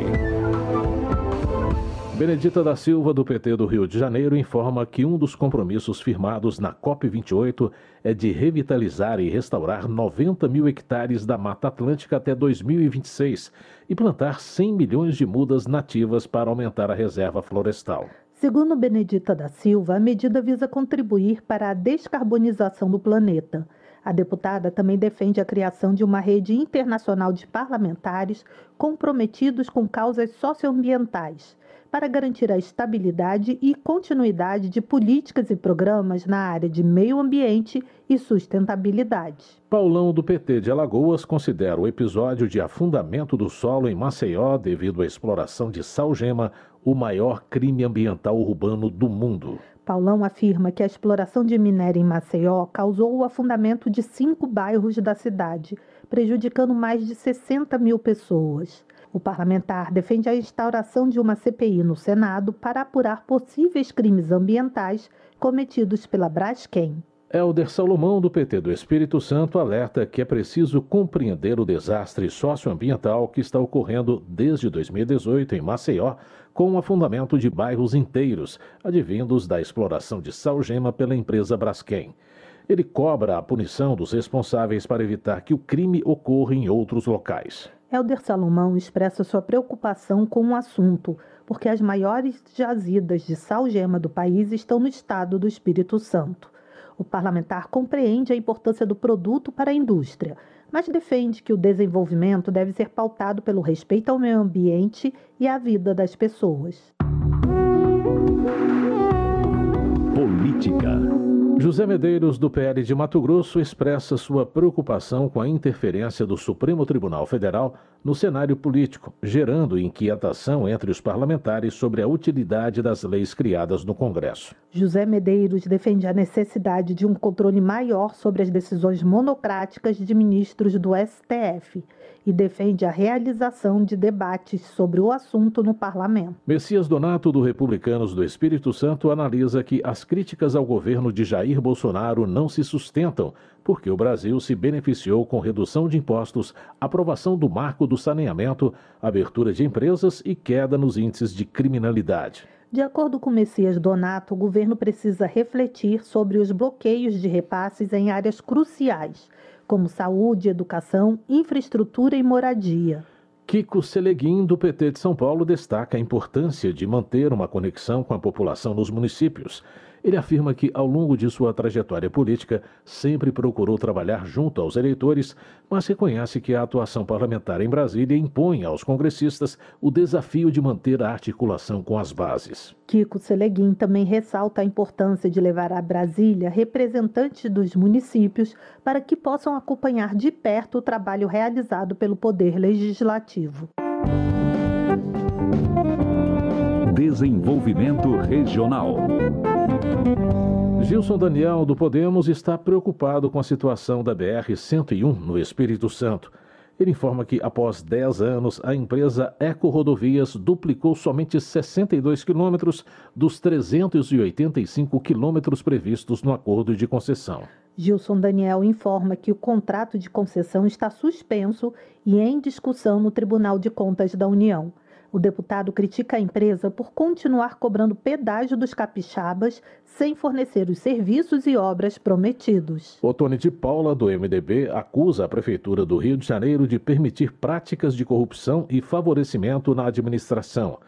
Benedita da Silva, do PT do Rio de Janeiro, informa que um dos compromissos firmados na COP28 é de revitalizar e restaurar 90 mil hectares da Mata Atlântica até 2026 e plantar 100 milhões de mudas nativas para aumentar a reserva florestal. Segundo Benedita da Silva, a medida visa contribuir para a descarbonização do planeta. A deputada também defende a criação de uma rede internacional de parlamentares comprometidos com causas socioambientais para garantir a estabilidade e continuidade de políticas e programas na área de meio ambiente e sustentabilidade. Paulão do PT de Alagoas considera o episódio de afundamento do solo em Maceió devido à exploração de salgema o maior crime ambiental urbano do mundo. Paulão afirma que a exploração de minério em Maceió causou o afundamento de cinco bairros da cidade, prejudicando mais de 60 mil pessoas. O parlamentar defende a instauração de uma CPI no Senado para apurar possíveis crimes ambientais cometidos pela Braskem. Helder Salomão, do PT do Espírito Santo, alerta que é preciso compreender o desastre socioambiental que está ocorrendo desde 2018 em Maceió, com o afundamento de bairros inteiros, advindos da exploração de salgema pela empresa Braskem. Ele cobra a punição dos responsáveis para evitar que o crime ocorra em outros locais. Helder Salomão expressa sua preocupação com o assunto, porque as maiores jazidas de salgema do país estão no estado do Espírito Santo. O parlamentar compreende a importância do produto para a indústria, mas defende que o desenvolvimento deve ser pautado pelo respeito ao meio ambiente e à vida das pessoas. Política. José Medeiros, do PL de Mato Grosso, expressa sua preocupação com a interferência do Supremo Tribunal Federal no cenário político, gerando inquietação entre os parlamentares sobre a utilidade das leis criadas no Congresso. José Medeiros defende a necessidade de um controle maior sobre as decisões monocráticas de ministros do STF e defende a realização de debates sobre o assunto no parlamento. Messias Donato, do Republicanos do Espírito Santo, analisa que as críticas ao governo de Jair Bolsonaro não se sustentam, porque o Brasil se beneficiou com redução de impostos, aprovação do marco do saneamento, abertura de empresas e queda nos índices de criminalidade. De acordo com Messias Donato, o governo precisa refletir sobre os bloqueios de repasses em áreas cruciais como saúde, educação, infraestrutura e moradia. Kiko Seleguin, do PT de São Paulo, destaca a importância de manter uma conexão com a população nos municípios. Ele afirma que, ao longo de sua trajetória política, sempre procurou trabalhar junto aos eleitores, mas reconhece que a atuação parlamentar em Brasília impõe aos congressistas o desafio de manter a articulação com as bases. Kiko Seleguin também ressalta a importância de levar a Brasília representantes dos municípios para que possam acompanhar de perto o trabalho realizado pelo Poder Legislativo. Desenvolvimento Regional. Gilson Daniel, do Podemos, está preocupado com a situação da BR-101 no Espírito Santo. Ele informa que, após 10 anos, a empresa Eco Rodovias duplicou somente 62 quilômetros dos 385 quilômetros previstos no acordo de concessão. Gilson Daniel informa que o contrato de concessão está suspenso e em discussão no Tribunal de Contas da União. O deputado critica a empresa por continuar cobrando pedágio dos capixabas sem fornecer os serviços e obras prometidos. Otone de Paula, do MDB, acusa a Prefeitura do Rio de Janeiro de permitir práticas de corrupção e favorecimento na administração.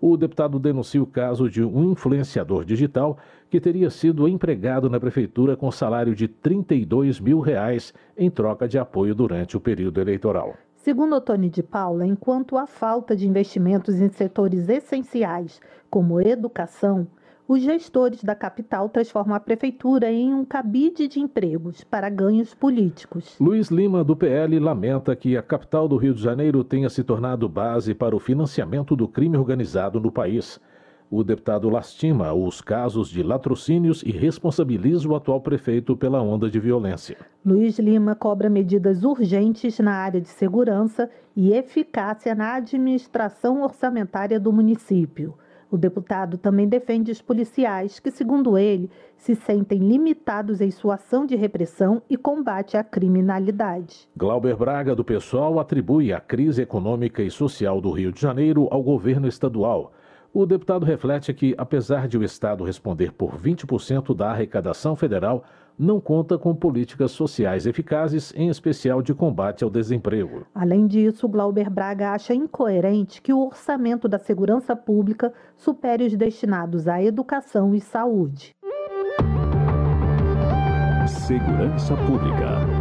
O deputado denuncia o caso de um influenciador digital que teria sido empregado na prefeitura com salário de 32 mil reais em troca de apoio durante o período eleitoral. Segundo Tony de Paula, enquanto há falta de investimentos em setores essenciais, como educação, os gestores da capital transformam a prefeitura em um cabide de empregos para ganhos políticos. Luiz Lima, do PL, lamenta que a capital do Rio de Janeiro tenha se tornado base para o financiamento do crime organizado no país. O deputado lastima os casos de latrocínios e responsabiliza o atual prefeito pela onda de violência. Luiz Lima cobra medidas urgentes na área de segurança e eficácia na administração orçamentária do município. O deputado também defende os policiais que, segundo ele, se sentem limitados em sua ação de repressão e combate à criminalidade. Glauber Braga, do PSOL, atribui a crise econômica e social do Rio de Janeiro ao governo estadual. O deputado reflete que, apesar de o Estado responder por 20% da arrecadação federal, não conta com políticas sociais eficazes, em especial de combate ao desemprego. Além disso, Glauber Braga acha incoerente que o orçamento da segurança pública supere os destinados à educação e saúde. Segurança Pública.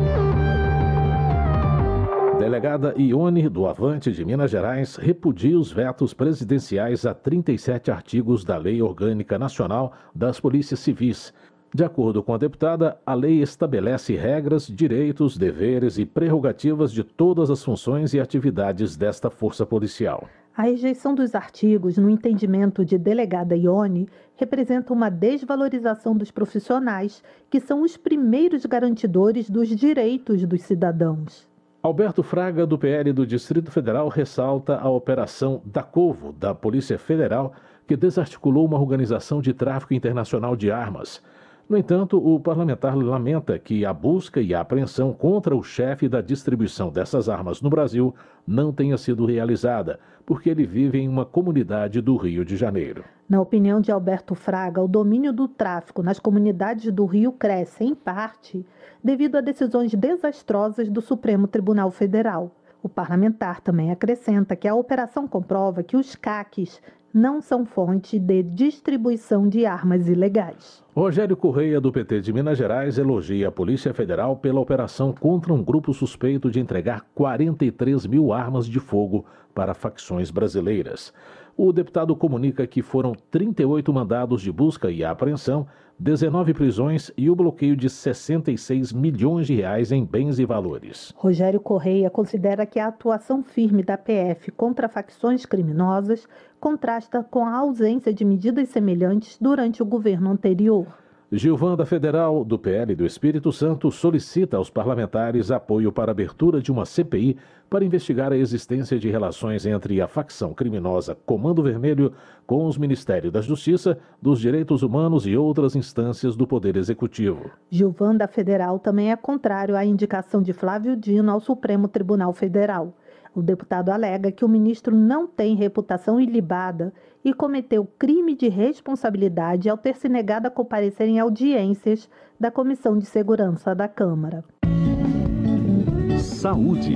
Delegada Ione do Avante de Minas Gerais repudia os vetos presidenciais a 37 artigos da Lei Orgânica Nacional das Polícias Civis. De acordo com a deputada, a lei estabelece regras, direitos, deveres e prerrogativas de todas as funções e atividades desta força policial. A rejeição dos artigos, no entendimento de delegada Ione, representa uma desvalorização dos profissionais, que são os primeiros garantidores dos direitos dos cidadãos. Alberto Fraga, do PL do Distrito Federal, ressalta a operação Dacovo, da Polícia Federal, que desarticulou uma organização de tráfico internacional de armas. No entanto, o parlamentar lamenta que a busca e a apreensão contra o chefe da distribuição dessas armas no Brasil não tenha sido realizada, porque ele vive em uma comunidade do Rio de Janeiro. Na opinião de Alberto Fraga, o domínio do tráfico nas comunidades do Rio cresce, em parte, devido a decisões desastrosas do Supremo Tribunal Federal. O parlamentar também acrescenta que a operação comprova que os CACs não são fonte de distribuição de armas ilegais. Rogério Correia, do PT de Minas Gerais, elogia a Polícia Federal pela operação contra um grupo suspeito de entregar 43 mil armas de fogo para facções brasileiras. O deputado comunica que foram 38 mandados de busca e apreensão 19 prisões e o bloqueio de 66 milhões de reais em bens e valores. Rogério Correia considera que a atuação firme da PF contra facções criminosas contrasta com a ausência de medidas semelhantes durante o governo anterior. Gilvanda Federal, do PL do Espírito Santo, solicita aos parlamentares apoio para abertura de uma CPI para investigar a existência de relações entre a facção criminosa Comando Vermelho com os Ministérios da Justiça, dos Direitos Humanos e outras instâncias do Poder Executivo. Gilvanda Federal também é contrário à indicação de Flávio Dino ao Supremo Tribunal Federal. O deputado alega que o ministro não tem reputação ilibada e cometeu crime de responsabilidade ao ter se negado a comparecer em audiências da Comissão de Segurança da Câmara. Saúde.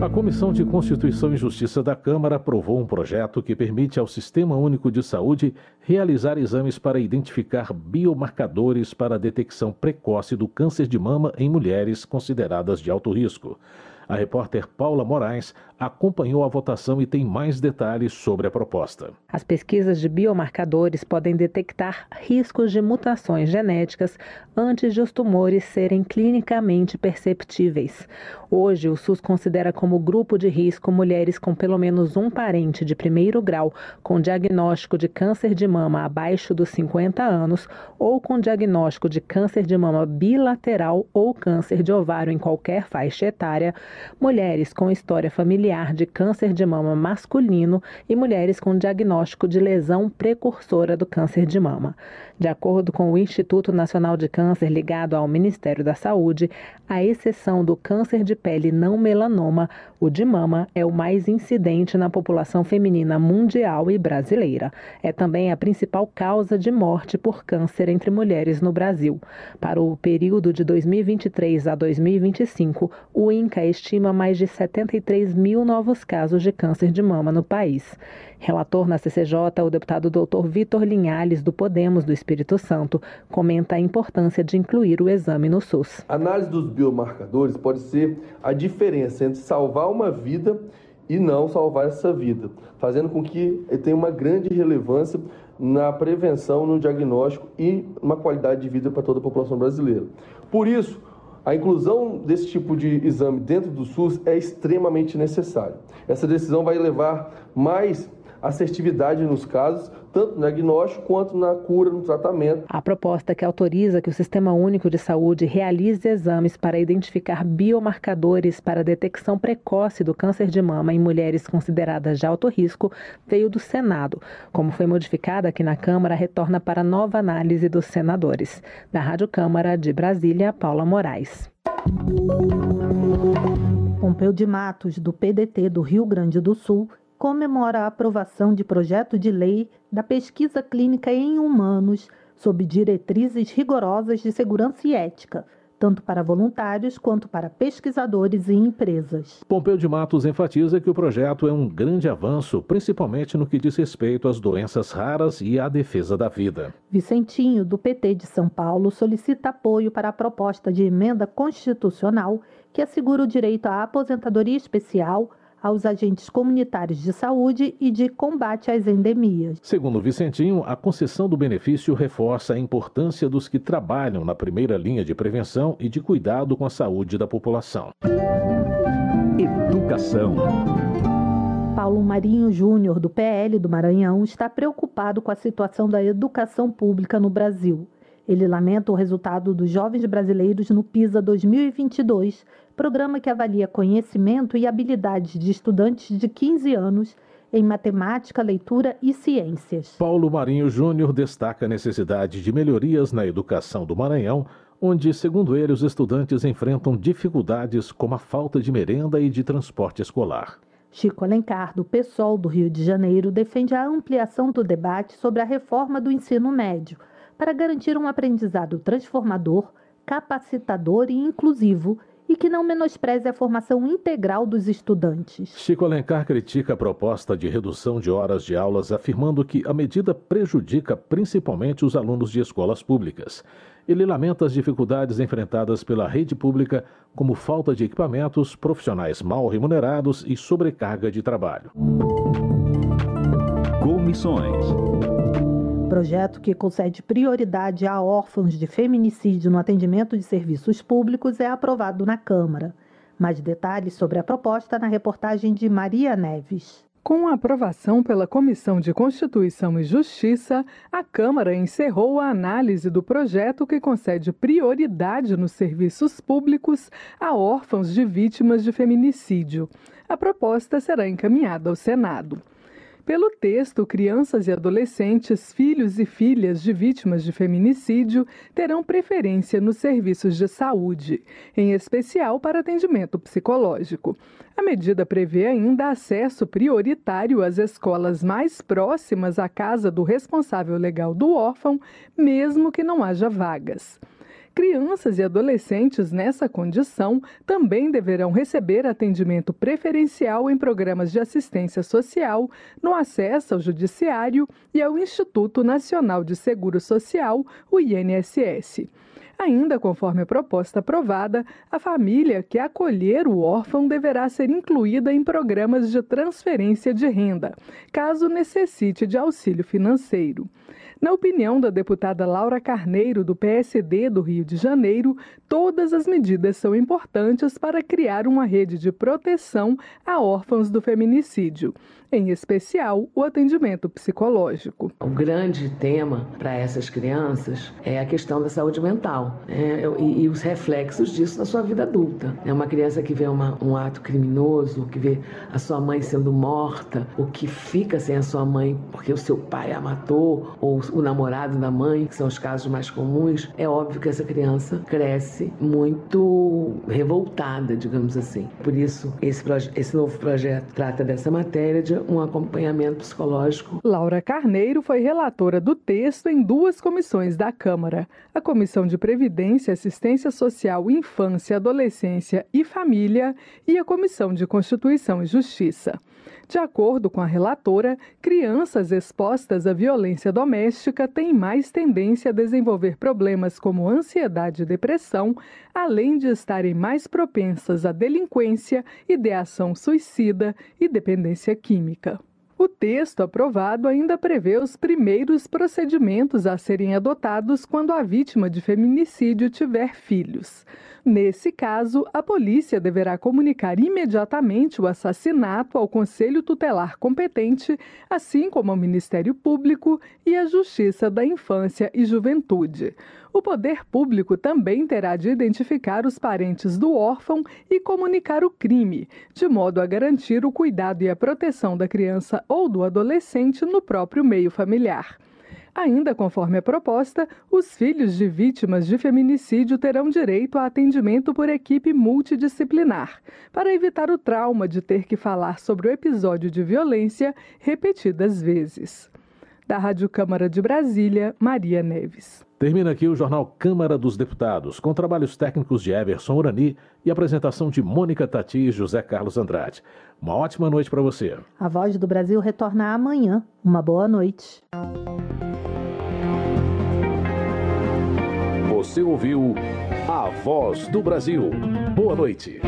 A Comissão de Constituição e Justiça da Câmara aprovou um projeto que permite ao Sistema Único de Saúde realizar exames para identificar biomarcadores para a detecção precoce do câncer de mama em mulheres consideradas de alto risco. A repórter Paula Moraes acompanhou a votação e tem mais detalhes sobre a proposta. As pesquisas de biomarcadores podem detectar riscos de mutações genéticas antes de os tumores serem clinicamente perceptíveis. Hoje, o SUS considera como grupo de risco mulheres com pelo menos um parente de primeiro grau com diagnóstico de câncer de mama abaixo dos 50 anos ou com diagnóstico de câncer de mama bilateral ou câncer de ovário em qualquer faixa etária mulheres com história familiar de câncer de mama masculino e mulheres com diagnóstico de lesão precursora do câncer de mama. De acordo com o Instituto Nacional de Câncer ligado ao Ministério da Saúde, a exceção do câncer de pele não melanoma, o de mama é o mais incidente na população feminina mundial e brasileira. É também a principal causa de morte por câncer entre mulheres no Brasil. Para o período de 2023 a 2025, o INCA estima mais de 73 mil novos casos de câncer de mama no país. Relator na CCJ, o deputado Dr. Vitor Linhalles, do Podemos do Espírito Santo, comenta a importância de incluir o exame no SUS. A análise dos biomarcadores pode ser a diferença entre salvar uma vida e não salvar essa vida, fazendo com que tenha uma grande relevância na prevenção, no diagnóstico e uma qualidade de vida para toda a população brasileira. Por isso, a inclusão desse tipo de exame dentro do SUS é extremamente necessária. Essa decisão vai levar mais assertividade nos casos, tanto no diagnóstico quanto na cura, no tratamento. A proposta que autoriza que o Sistema Único de Saúde realize exames para identificar biomarcadores para a detecção precoce do câncer de mama em mulheres consideradas de alto risco veio do Senado. Como foi modificada aqui na Câmara, retorna para nova análise dos senadores. Da Rádio Câmara de Brasília, Paula Moraes. Pompeu de Matos, do PDT do Rio Grande do Sul, comemora a aprovação de projeto de lei da pesquisa clínica em humanos sob diretrizes rigorosas de segurança e ética, tanto para voluntários quanto para pesquisadores e empresas. Pompeu de Matos enfatiza que o projeto é um grande avanço, principalmente no que diz respeito às doenças raras e à defesa da vida. Vicentinho, do PT de São Paulo, solicita apoio para a proposta de emenda constitucional que assegura o direito à aposentadoria especial aos agentes comunitários de saúde e de combate às endemias. Segundo Vicentinho, a concessão do benefício reforça a importância dos que trabalham na primeira linha de prevenção e de cuidado com a saúde da população. Educação. Paulo Marinho Júnior, do PL do Maranhão, está preocupado com a situação da educação pública no Brasil. Ele lamenta o resultado dos jovens brasileiros no PISA 2022, programa que avalia conhecimento e habilidades de estudantes de 15 anos em matemática, leitura e ciências. Paulo Marinho Júnior destaca a necessidade de melhorias na educação do Maranhão, onde, segundo ele, os estudantes enfrentam dificuldades como a falta de merenda e de transporte escolar. Chico Alencar, do PSOL do Rio de Janeiro, defende a ampliação do debate sobre a reforma do ensino médio para garantir um aprendizado transformador, capacitador e inclusivo e que não menospreze a formação integral dos estudantes. Chico Alencar critica a proposta de redução de horas de aulas, afirmando que a medida prejudica principalmente os alunos de escolas públicas. Ele lamenta as dificuldades enfrentadas pela rede pública, como falta de equipamentos, profissionais mal remunerados e sobrecarga de trabalho. Comissões. Projeto que concede prioridade a órfãos de feminicídio no atendimento de serviços públicos é aprovado na Câmara. Mais detalhes sobre a proposta na reportagem de Maria Neves. Com a aprovação pela Comissão de Constituição e Justiça, a Câmara encerrou a análise do projeto que concede prioridade nos serviços públicos a órfãos de vítimas de feminicídio. A proposta será encaminhada ao Senado. Pelo texto, crianças e adolescentes, filhos e filhas de vítimas de feminicídio terão preferência nos serviços de saúde, em especial para atendimento psicológico. A medida prevê ainda acesso prioritário às escolas mais próximas à casa do responsável legal do órfão, mesmo que não haja vagas. Crianças e adolescentes nessa condição também deverão receber atendimento preferencial em programas de assistência social, no acesso ao Judiciário e ao Instituto Nacional de Seguro Social, o INSS. Ainda conforme a proposta aprovada, a família que acolher o órfão deverá ser incluída em programas de transferência de renda, caso necessite de auxílio financeiro. Na opinião da deputada Laura Carneiro, do PSD do Rio de Janeiro, todas as medidas são importantes para criar uma rede de proteção a órfãos do feminicídio, em especial o atendimento psicológico. O grande tema para essas crianças é a questão da saúde mental né? e, e, os reflexos disso na sua vida adulta. É uma criança que vê uma, um ato criminoso, que vê a sua mãe sendo morta, ou que fica sem a sua mãe porque o seu pai a matou, ou o namorado da mãe, que são os casos mais comuns, é óbvio que essa criança cresce muito revoltada, digamos assim. Por isso, esse, esse novo projeto trata dessa matéria de um acompanhamento psicológico. Laura Carneiro foi relatora do texto em duas comissões da Câmara: a Comissão de Previdência, Assistência Social, Infância, Adolescência e Família e a Comissão de Constituição e Justiça. De acordo com a relatora, crianças expostas à violência doméstica têm mais tendência a desenvolver problemas como ansiedade e depressão, além de estarem mais propensas à delinquência, ideação suicida e dependência química. O texto aprovado ainda prevê os primeiros procedimentos a serem adotados quando a vítima de feminicídio tiver filhos. Nesse caso, a polícia deverá comunicar imediatamente o assassinato ao Conselho Tutelar competente, assim como ao Ministério Público e à Justiça da Infância e Juventude. O poder público também terá de identificar os parentes do órfão e comunicar o crime, de modo a garantir o cuidado e a proteção da criança ou do adolescente no próprio meio familiar. Ainda conforme a proposta, os filhos de vítimas de feminicídio terão direito a atendimento por equipe multidisciplinar, para evitar o trauma de ter que falar sobre o episódio de violência repetidas vezes. Da Rádio Câmara de Brasília, Maria Neves. Termina aqui o Jornal Câmara dos Deputados, com trabalhos técnicos de Everson Urani e apresentação de Mônica Tati e José Carlos Andrade. Uma ótima noite para você. A Voz do Brasil retorna amanhã. Uma boa noite. Você ouviu A Voz do Brasil. Boa noite.